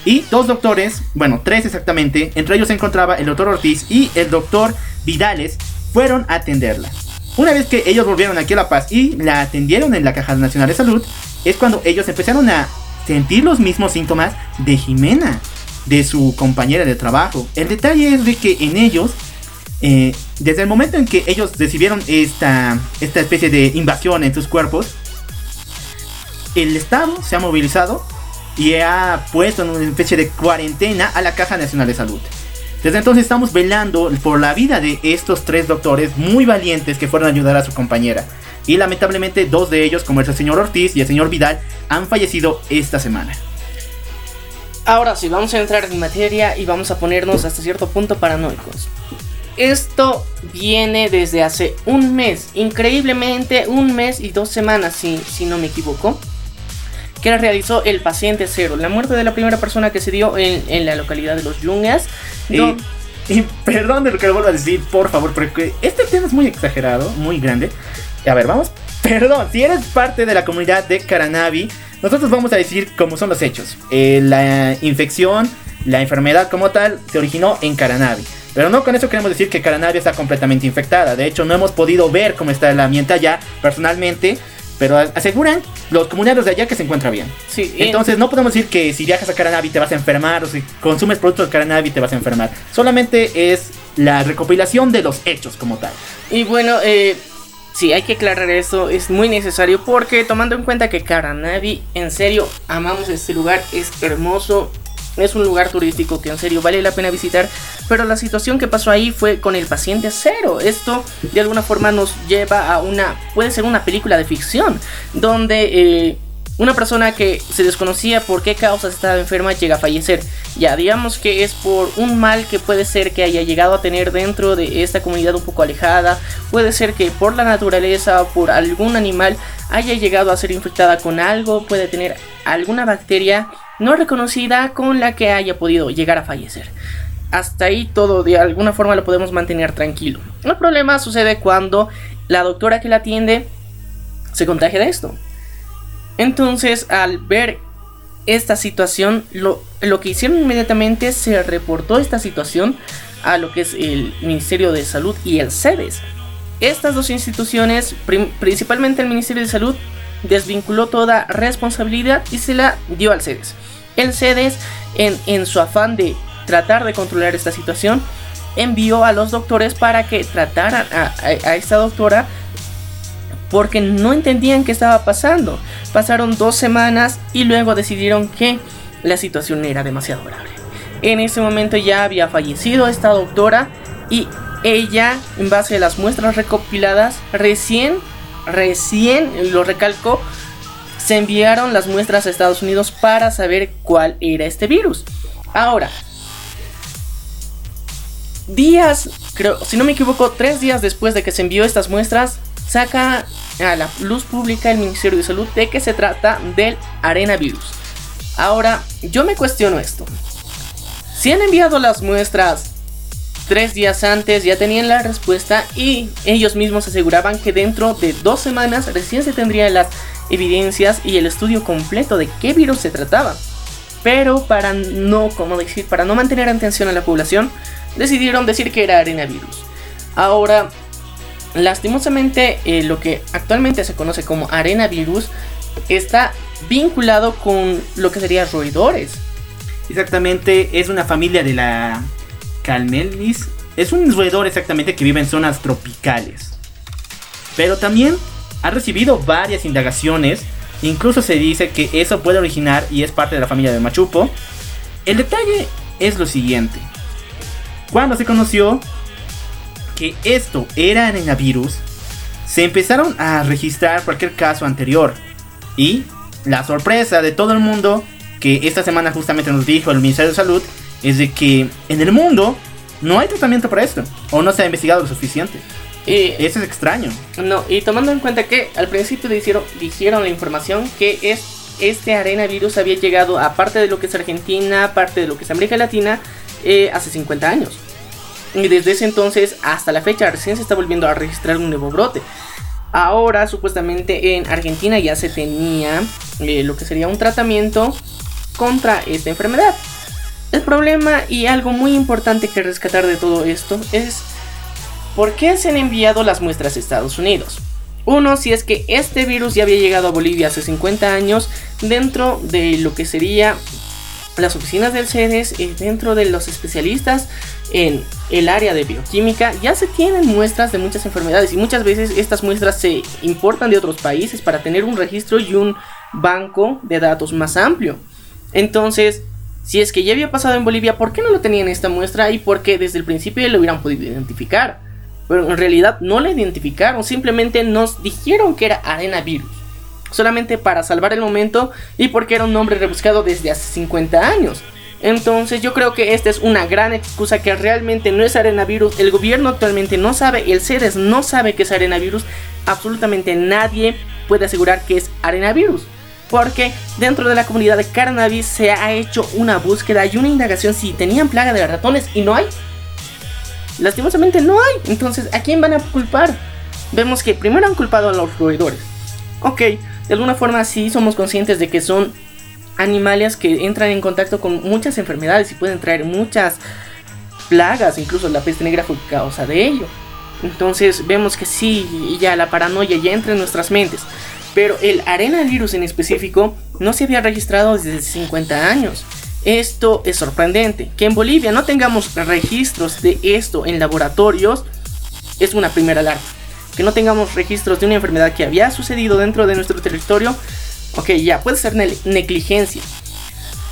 Y dos doctores, bueno, tres exactamente, entre ellos se encontraba el doctor Ortiz y el doctor Vidales, fueron a atenderla. Una vez que ellos volvieron aquí a La Paz y la atendieron en la Caja Nacional de Salud, es cuando ellos empezaron a sentir los mismos síntomas de Jimena, de su compañera de trabajo. El detalle es de que en ellos, eh, desde el momento en que ellos recibieron esta, esta especie de invasión en sus cuerpos, el Estado se ha movilizado y ha puesto en una especie de cuarentena a la Caja Nacional de Salud. Desde entonces estamos velando por la vida de estos tres doctores muy valientes que fueron a ayudar a su compañera. Y lamentablemente dos de ellos, como el señor Ortiz y el señor Vidal, han fallecido esta semana. Ahora sí, vamos a entrar en materia y vamos a ponernos hasta cierto punto paranoicos. Esto viene desde hace un mes, increíblemente un mes y dos semanas, si, si no me equivoco, que realizó el paciente cero, la muerte de la primera persona que se dio en, en la localidad de Los Yungas y, perdón de lo que le vuelvo a decir, por favor, porque este tema es muy exagerado, muy grande. A ver, vamos. Perdón, si eres parte de la comunidad de Caranavi, nosotros vamos a decir cómo son los hechos. Eh, la infección, la enfermedad como tal, se originó en Caranavi. Pero no con eso queremos decir que Caranavi está completamente infectada. De hecho, no hemos podido ver cómo está el ambiente allá personalmente. Pero aseguran los comunarios de allá que se encuentra bien. Sí, Entonces no podemos decir que si viajas a Caranavi te vas a enfermar o si consumes productos de Caranavi te vas a enfermar. Solamente es la recopilación de los hechos como tal. Y bueno, eh, sí, hay que aclarar eso, es muy necesario porque tomando en cuenta que Caranavi, en serio, amamos este lugar, es hermoso, es un lugar turístico que en serio vale la pena visitar, pero la situación que pasó ahí fue con el paciente cero. Esto de alguna forma nos lleva a una, puede ser una película de ficción, donde... Eh, una persona que se desconocía por qué causas estaba enferma llega a fallecer. Ya digamos que es por un mal que puede ser que haya llegado a tener dentro de esta comunidad un poco alejada. Puede ser que por la naturaleza o por algún animal haya llegado a ser infectada con algo. Puede tener alguna bacteria no reconocida con la que haya podido llegar a fallecer. Hasta ahí todo de alguna forma lo podemos mantener tranquilo. El problema sucede cuando la doctora que la atiende se contagia de esto. Entonces, al ver esta situación, lo, que hicieron inmediatamente se reportó esta situación a lo que es el Ministerio de Salud y el CEDES. Estas dos instituciones, principalmente el Ministerio de Salud, desvinculó toda responsabilidad y se la dio al CEDES. El CEDES, en, en su afán de tratar de controlar esta situación, envió a los doctores para que trataran a esta doctora porque no entendían qué estaba pasando. Pasaron dos semanas y luego decidieron que la situación era demasiado grave. En ese momento ya había fallecido esta doctora y ella, en base a las muestras recopiladas, recién, recién, lo recalco, se enviaron las muestras a Estados Unidos para saber cuál era este virus. Ahora, días, creo, si no me equivoco, tres días después de que se envió estas muestras, saca a la luz pública el Ministerio de Salud de que se trata del arenavirus. Ahora, yo me cuestiono esto. Si han enviado las muestras tres días antes, ya tenían la respuesta y ellos mismos aseguraban que dentro de dos semanas recién se tendrían las evidencias y el estudio completo de qué virus se trataba. Pero para no, como decir, para no mantener atención a la población, decidieron decir que era arenavirus. Ahora, lastimosamente eh, lo que actualmente se conoce como arena virus está vinculado con lo que sería roedores. Exactamente, es una familia de la Calmelis. Es un roedor exactamente que vive en zonas tropicales. Pero también ha recibido varias indagaciones. Incluso se dice que eso puede originar y es parte de la familia de Machupo. El detalle es lo siguiente. Cuando se conoció que esto era arenavirus, se empezaron a registrar cualquier caso anterior. Y la sorpresa de todo el mundo, que esta semana justamente nos dijo el Ministerio de Salud, es de que en el mundo no hay tratamiento para esto, o no se ha investigado lo suficiente. Y eso es extraño. No, y tomando en cuenta que al principio dijeron, dijeron la información que es, este arenavirus había llegado a parte de lo que es Argentina, parte de lo que es América Latina, eh, hace 50 años. Y desde ese entonces hasta la fecha recién se está volviendo a registrar un nuevo brote. Ahora supuestamente en Argentina ya se tenía eh, lo que sería un tratamiento contra esta enfermedad. El problema y algo muy importante que rescatar de todo esto es por qué se han enviado las muestras a Estados Unidos. Uno, si es que este virus ya había llegado a Bolivia hace 50 años dentro de lo que sería las oficinas del CEDES, eh, dentro de los especialistas en el área de bioquímica, ya se tienen muestras de muchas enfermedades y muchas veces estas muestras se importan de otros países para tener un registro y un banco de datos más amplio. Entonces, si es que ya había pasado en Bolivia, ¿por qué no lo tenían esta muestra y por qué desde el principio ya lo hubieran podido identificar? Pero en realidad no la identificaron, simplemente nos dijeron que era arenavirus solamente para salvar el momento y porque era un nombre rebuscado desde hace 50 años. Entonces yo creo que esta es una gran excusa que realmente no es arenavirus. El gobierno actualmente no sabe, el CEDES no sabe que es arenavirus. Absolutamente nadie puede asegurar que es arenavirus. Porque dentro de la comunidad de cannabis se ha hecho una búsqueda y una indagación si tenían plaga de ratones y no hay. Lastimosamente no hay. Entonces, ¿a quién van a culpar? Vemos que primero han culpado a los roedores Ok, de alguna forma sí somos conscientes de que son animales que entran en contacto con muchas enfermedades y pueden traer muchas plagas, incluso la peste negra fue causa de ello. Entonces vemos que sí, ya la paranoia ya entra en nuestras mentes. Pero el arenavirus en específico no se había registrado desde 50 años. Esto es sorprendente. Que en Bolivia no tengamos registros de esto en laboratorios es una primera alarma. Que no tengamos registros de una enfermedad que había sucedido dentro de nuestro territorio, ok, ya puede ser negligencia.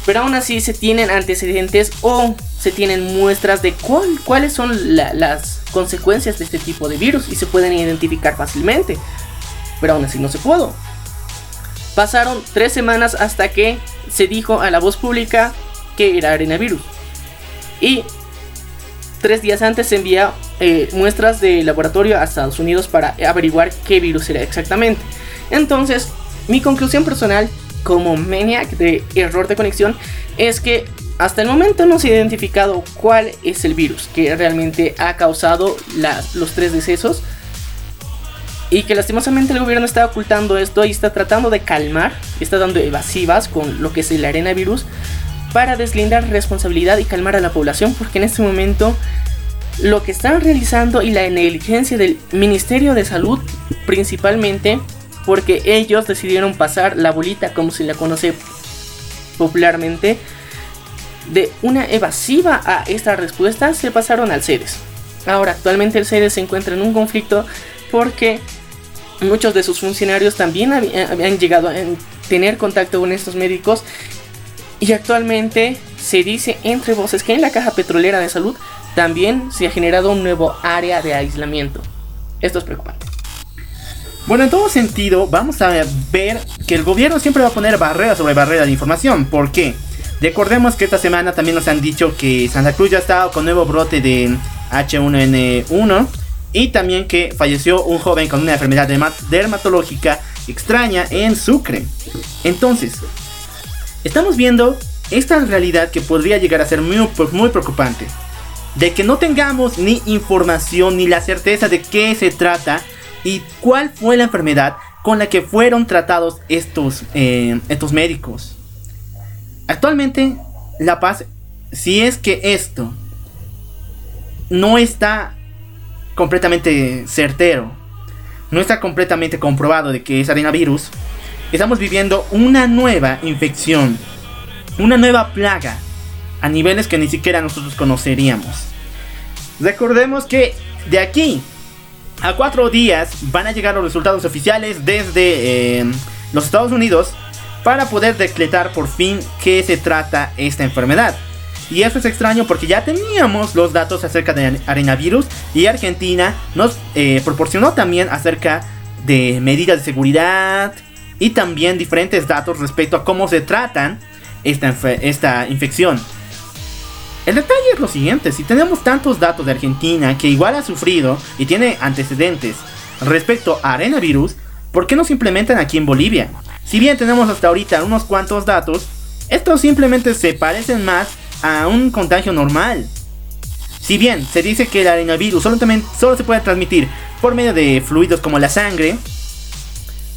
Pero aún así se tienen antecedentes o se tienen muestras de cuáles son las consecuencias de este tipo de virus y se pueden identificar fácilmente. Pero aún así no se pudo. Pasaron tres semanas hasta que se dijo a la voz pública que era arenavirus. Y tres días antes se envía eh, muestras de laboratorio a Estados Unidos para averiguar qué virus era exactamente. Entonces, mi conclusión personal como maniac de error de conexión es que hasta el momento no se ha identificado cuál es el virus que realmente ha causado los tres decesos. Y que lastimosamente el gobierno está ocultando esto y está tratando de calmar, está dando evasivas con lo que es el arenavirus para deslindar responsabilidad y calmar a la población porque en este momento lo que están realizando y la negligencia del Ministerio de Salud principalmente porque ellos decidieron pasar la bolita como se la conoce popularmente de una evasiva a esta respuesta se pasaron al CEDES. Ahora, actualmente el CEDES se encuentra en un conflicto porque muchos de sus funcionarios también habían llegado a tener contacto con estos médicos y actualmente se dice entre voces que en la caja petrolera de salud también se ha generado un nuevo área de aislamiento. Esto es preocupante. Bueno, en todo sentido, vamos a ver que el gobierno siempre va a poner barrera sobre barrera de información. ¿Por qué? Recordemos que esta semana también nos han dicho que Santa Cruz ya está con nuevo brote de H1N1 y también que falleció un joven con una enfermedad dermatológica extraña en Sucre. Entonces, estamos viendo esta realidad que podría llegar a ser muy, muy preocupante. De que no tengamos ni información ni la certeza de qué se trata y cuál fue la enfermedad con la que fueron tratados estos, eh, estos médicos. Actualmente, La Paz, si es que esto no está completamente certero, no está completamente comprobado de que es arenavirus, estamos viviendo una nueva infección, una nueva plaga a niveles que ni siquiera nosotros conoceríamos. Recordemos que de aquí a cuatro días van a llegar los resultados oficiales desde eh, los Estados Unidos para poder decretar por fin qué se trata esta enfermedad. Y eso es extraño porque ya teníamos los datos acerca de arenavirus y Argentina nos eh, proporcionó también acerca de medidas de seguridad y también diferentes datos respecto a cómo se tratan esta, esta infección. El detalle es lo siguiente, si tenemos tantos datos de Argentina que igual ha sufrido y tiene antecedentes respecto a arenavirus, ¿por qué no se implementan aquí en Bolivia? Si bien tenemos hasta ahorita unos cuantos datos, estos simplemente se parecen más a un contagio normal. Si bien se dice que el arenavirus solo, solo se puede transmitir por medio de fluidos como la sangre,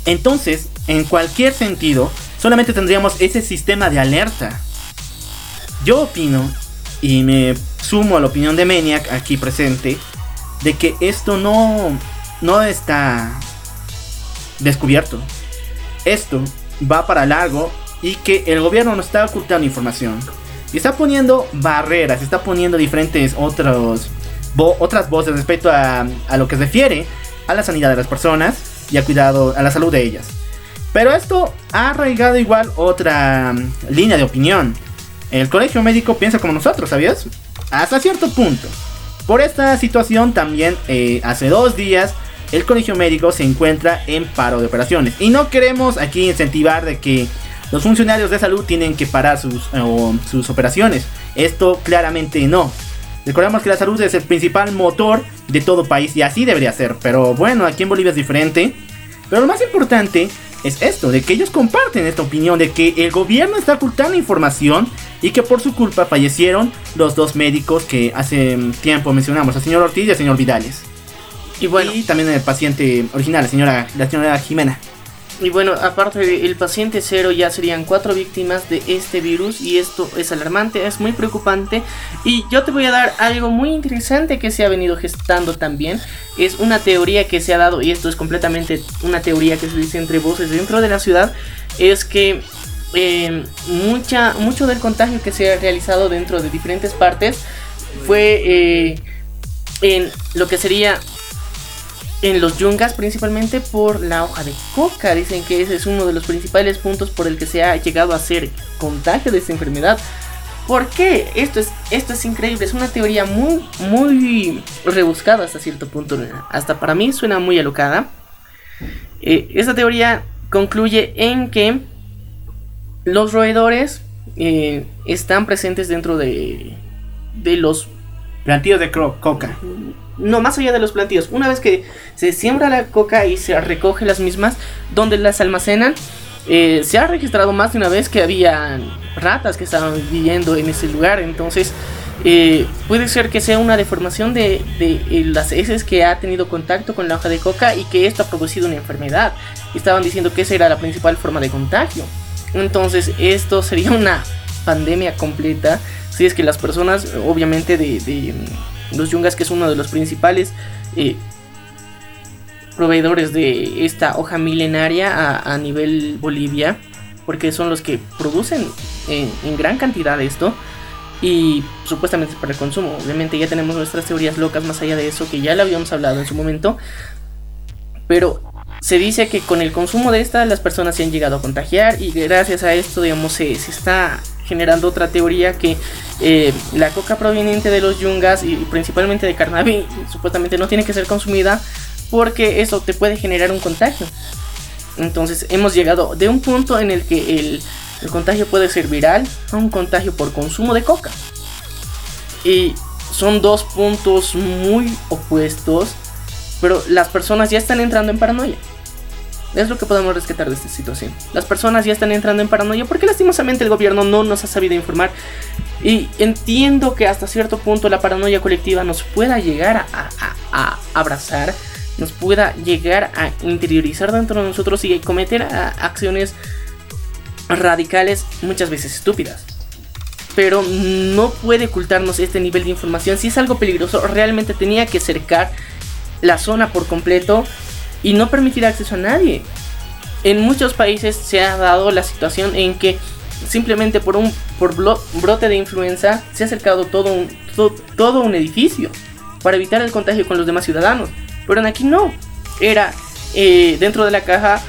entonces, en cualquier sentido, solamente tendríamos ese sistema de alerta. Yo opino, y me sumo a la opinión de Maniac aquí presente, de que esto no, no está descubierto esto va para largo y que el gobierno nos está ocultando información. Y está poniendo barreras, está poniendo diferentes otros, otras voces respecto a, a lo que se refiere a la sanidad de las personas y a cuidado a la salud de ellas. Pero esto ha arraigado igual otra mm, línea de opinión. El colegio médico piensa como nosotros, ¿sabías? Hasta cierto punto. Por esta situación también eh, hace dos días el colegio médico se encuentra en paro de operaciones. Y no queremos aquí incentivar de que los funcionarios de salud tienen que parar sus, sus operaciones. Esto claramente no. Recordemos que la salud es el principal motor de todo país y así debería ser. Pero bueno, aquí en Bolivia es diferente. Pero lo más importante es esto, de que ellos comparten esta opinión de que el gobierno está ocultando información y que por su culpa fallecieron los dos médicos que hace tiempo mencionamos, el señor Ortiz y el señor Vidales. Y bueno. Y también el paciente original, la señora, la señora Jimena. Y bueno, aparte del paciente cero ya serían cuatro víctimas de este virus y esto es alarmante, es muy preocupante y yo te voy a dar algo muy interesante que se ha venido gestando también. Es una teoría que se ha dado y esto es completamente una teoría que se dice entre voces dentro de la ciudad, es que eh, mucha, mucho del contagio que se ha realizado dentro de diferentes partes fue eh, en lo que sería en los yungas principalmente por la hoja de coca. Dicen que ese es uno de los principales puntos por el que se ha llegado a hacer contagio de esta enfermedad. ¿Por qué? Esto es, esto es increíble, es una teoría muy, muy rebuscada hasta cierto punto. Hasta para mí suena muy alocada. Eh, esta teoría concluye en que los roedores eh, están presentes dentro de, de los plantíos de coca no más allá de los plantíos. Una vez que se siembra la coca y se recoge las mismas, donde las almacenan, eh, se ha registrado más de una vez que había ratas que estaban viviendo en ese lugar. Entonces, eh, puede ser que sea una deformación de, eh, las heces que ha tenido contacto con la hoja de coca y que esto ha producido una enfermedad. Estaban diciendo que esa era la principal forma de contagio. Entonces, esto sería una pandemia completa si es que las personas, obviamente, de los Yungas, que es uno de los principales eh, proveedores de esta hoja milenaria a, nivel Bolivia, porque son los que producen en, gran cantidad esto y supuestamente para el consumo. Obviamente ya tenemos nuestras teorías locas más allá de eso, que ya lo habíamos hablado en su momento, pero se dice que con el consumo de esta las personas se han llegado a contagiar y gracias a esto, digamos, se, se está generando otra teoría que eh, la coca proveniente de los yungas y principalmente de carnavi <laughs> supuestamente no tiene que ser consumida porque eso te puede generar un contagio. Entonces hemos llegado de un punto en el que el, el contagio puede ser viral a un contagio por consumo de coca. Y son dos puntos muy opuestos, pero las personas ya están entrando en paranoia. Es lo que podemos rescatar de esta situación. Las personas ya están entrando en paranoia porque lastimosamente el gobierno no nos ha sabido informar. Y entiendo que hasta cierto punto la paranoia colectiva nos pueda llegar a, abrazar, nos pueda llegar a interiorizar dentro de nosotros y cometer acciones radicales muchas veces estúpidas. Pero no puede ocultarnos este nivel de información. Si es algo peligroso, realmente tenía que cercar la zona por completo y no permitir acceso a nadie. En muchos países se ha dado la situación en que simplemente por un por brote de influenza se ha acercado todo un, un edificio para evitar el contagio con los demás ciudadanos. Pero en aquí no. Era eh, dentro de la caja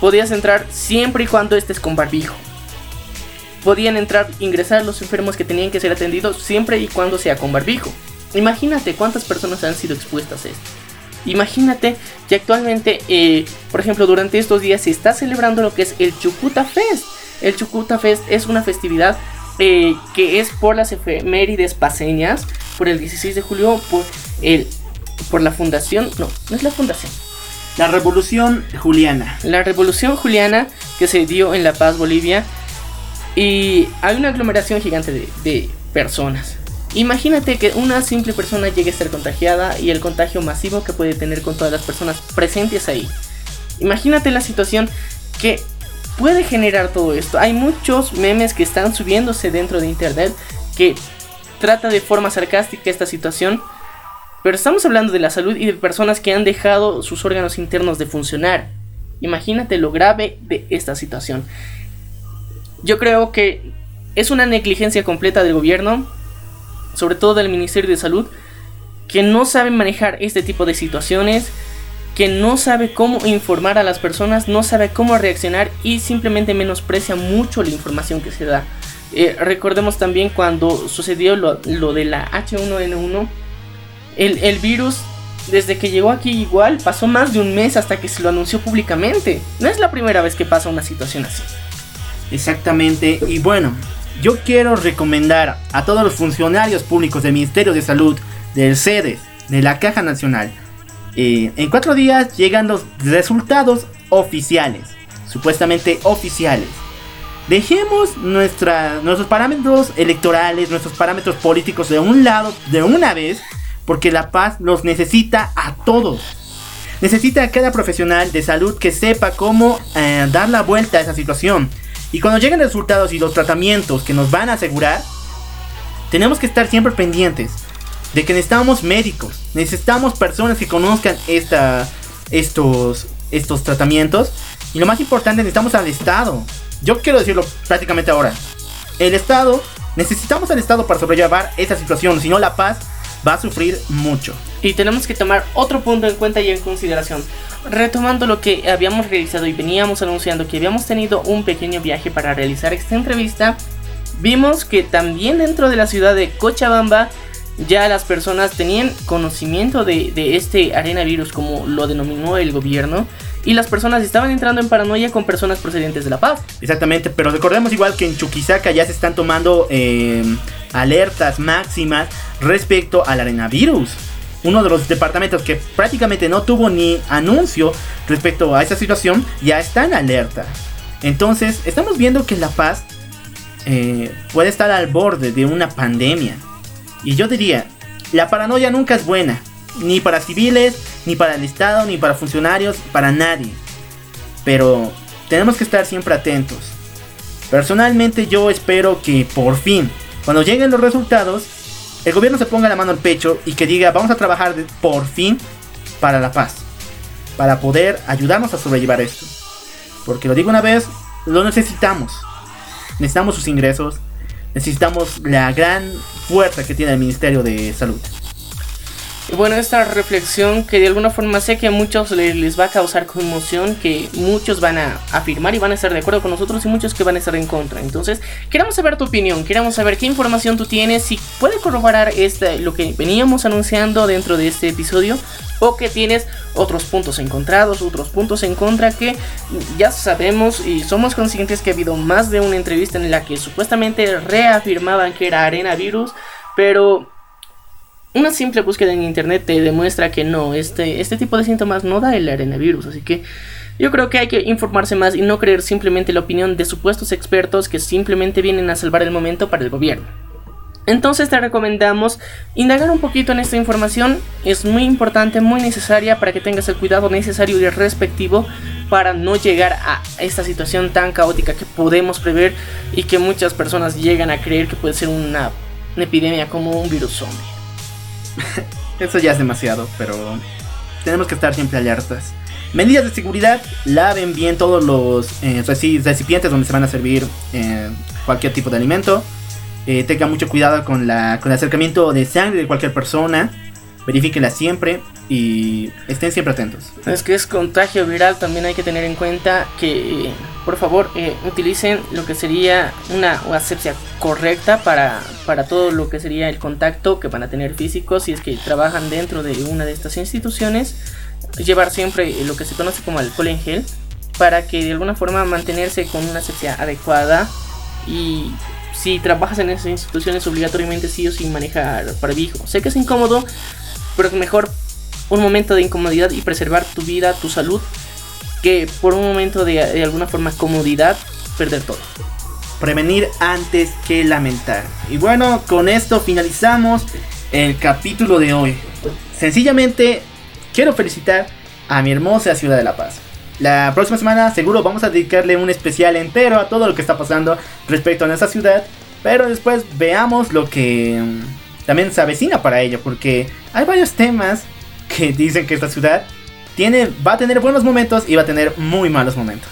podías entrar siempre y cuando estés con barbijo. Podían entrar, ingresar los enfermos que tenían que ser atendidos siempre y cuando sea con barbijo. Imagínate cuántas personas han sido expuestas a esto. Imagínate que actualmente, eh, por ejemplo, durante estos días se está celebrando lo que es el Chucuta Fest. El Chucuta Fest es una festividad eh, que es por las efemérides paseñas, por el 16 de julio, por, el, por la fundación, no, no es la fundación. La Revolución Juliana. La Revolución Juliana que se dio en La Paz, Bolivia. Y hay una aglomeración gigante de, de personas. Imagínate que una simple persona llegue a ser contagiada y el contagio masivo que puede tener con todas las personas presentes ahí. Imagínate la situación que puede generar todo esto. Hay muchos memes que están subiéndose dentro de internet que trata de forma sarcástica esta situación. Pero estamos hablando de la salud y de personas que han dejado sus órganos internos de funcionar. Imagínate lo grave de esta situación. Yo creo que es una negligencia completa del gobierno sobre todo del Ministerio de Salud, que no sabe manejar este tipo de situaciones, que no sabe cómo informar a las personas, no sabe cómo reaccionar y simplemente menosprecia mucho la información que se da. Eh, recordemos también cuando sucedió lo, de la H1N1, el, el virus desde que llegó aquí igual pasó más de un mes hasta que se lo anunció públicamente. No es la primera vez que pasa una situación así. Exactamente, y bueno, yo quiero recomendar a todos los funcionarios públicos del Ministerio de Salud, del CEDES, de la Caja Nacional, eh, en cuatro días llegan los resultados oficiales, supuestamente oficiales. Dejemos nuestra, nuestros parámetros electorales, nuestros parámetros políticos de un lado de una vez, porque La Paz los necesita a todos. necesita cada profesional de salud que sepa cómo eh, dar la vuelta a esa situación. Y cuando lleguen resultados y los tratamientos que nos van a asegurar, tenemos que estar siempre pendientes de que necesitamos médicos, necesitamos personas que conozcan esta, estos, estos tratamientos. Y lo más importante, necesitamos al Estado. Yo quiero decirlo prácticamente ahora. El Estado, necesitamos al Estado para sobrellevar esta situación, si no la paz va a sufrir mucho. Y tenemos que tomar otro punto en cuenta y en consideración. Retomando lo que habíamos realizado y veníamos anunciando que habíamos tenido un pequeño viaje para realizar esta entrevista, vimos que también dentro de la ciudad de Cochabamba ya las personas tenían conocimiento de, de este arenavirus como lo denominó el gobierno y las personas estaban entrando en paranoia con personas procedentes de La Paz. Exactamente, pero recordemos igual que en Chuquisaca ya se están tomando eh, alertas máximas respecto al arenavirus. Uno de los departamentos que prácticamente no tuvo ni anuncio respecto a esa situación ya está en alerta. Entonces, estamos viendo que La Paz eh, puede estar al borde de una pandemia. Y yo diría, la paranoia nunca es buena, ni para civiles, ni para el Estado, ni para funcionarios, para nadie. Pero tenemos que estar siempre atentos. Personalmente yo espero que por fin, cuando lleguen los resultados, el gobierno se ponga la mano al pecho y que diga, vamos a trabajar por fin para la paz. Para poder ayudarnos a sobrellevar esto. Porque lo digo una vez, lo necesitamos. Necesitamos sus ingresos. Necesitamos la gran fuerza que tiene el Ministerio de Salud. Bueno, esta reflexión que de alguna forma sé que a muchos les, va a causar conmoción, que muchos van a afirmar y van a estar de acuerdo con nosotros y muchos que van a estar en contra. Entonces, queremos saber tu opinión, queremos saber qué información tú tienes, si puede corroborar este, lo que veníamos anunciando dentro de este episodio o que tienes otros puntos encontrados, otros puntos en contra que ya sabemos y somos conscientes que ha habido más de una entrevista en la que supuestamente reafirmaban que era arena virus, pero una simple búsqueda en internet te demuestra que no, este, este tipo de síntomas no da el arenavirus, así que yo creo que hay que informarse más y no creer simplemente la opinión de supuestos expertos que simplemente vienen a salvar el momento para el gobierno. Entonces te recomendamos indagar un poquito en esta información, es muy importante, muy necesaria para que tengas el cuidado necesario y respectivo para no llegar a esta situación tan caótica que podemos prever y que muchas personas llegan a creer que puede ser una, una epidemia como un virus zombie. <laughs> Eso ya es demasiado, pero tenemos que estar siempre alertas. Medidas de seguridad, laven bien todos los eh, recipientes donde se van a servir eh, cualquier tipo de alimento. Eh, tengan mucho cuidado con, la, con el acercamiento de sangre de cualquier persona. Verifíquenla siempre y estén siempre atentos. Es que es contagio viral, también hay que tener en cuenta que, por favor, eh, utilicen lo que sería una, asepsia correcta para, para todo lo que sería el contacto que van a tener físicos si es que trabajan dentro de una de estas instituciones. Llevar siempre lo que se conoce como alcohol en gel para que de alguna forma mantenerse con una asepsia adecuada y si trabajas en esas instituciones obligatoriamente sí o sí manejar barbijo. Sé que es incómodo, pero es mejor un momento de incomodidad y preservar tu vida, tu salud, que por un momento de, de alguna forma comodidad perder todo. Prevenir antes que lamentar. Y bueno, con esto finalizamos el capítulo de hoy. Sencillamente quiero felicitar a mi hermosa ciudad de La Paz. La próxima semana seguro vamos a dedicarle un especial entero a todo lo que está pasando respecto a nuestra ciudad. Pero después veamos lo que también se avecina para ello. Porque hay varios temas que dicen que esta ciudad tiene, va a tener buenos momentos y va a tener muy malos momentos.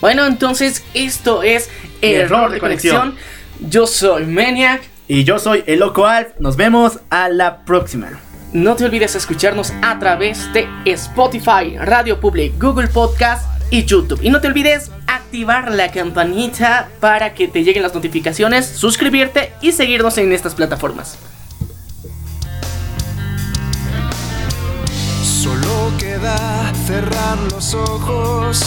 Bueno, entonces esto es Error de conexión. Yo soy Maniac. Y yo soy el Loco Alf. Nos vemos a la próxima. No te olvides escucharnos a través de Spotify, Radio Public, Google Podcast y YouTube. Y no te olvides activar la campanita para que te lleguen las notificaciones, suscribirte y seguirnos en estas plataformas. Solo queda cerrar los ojos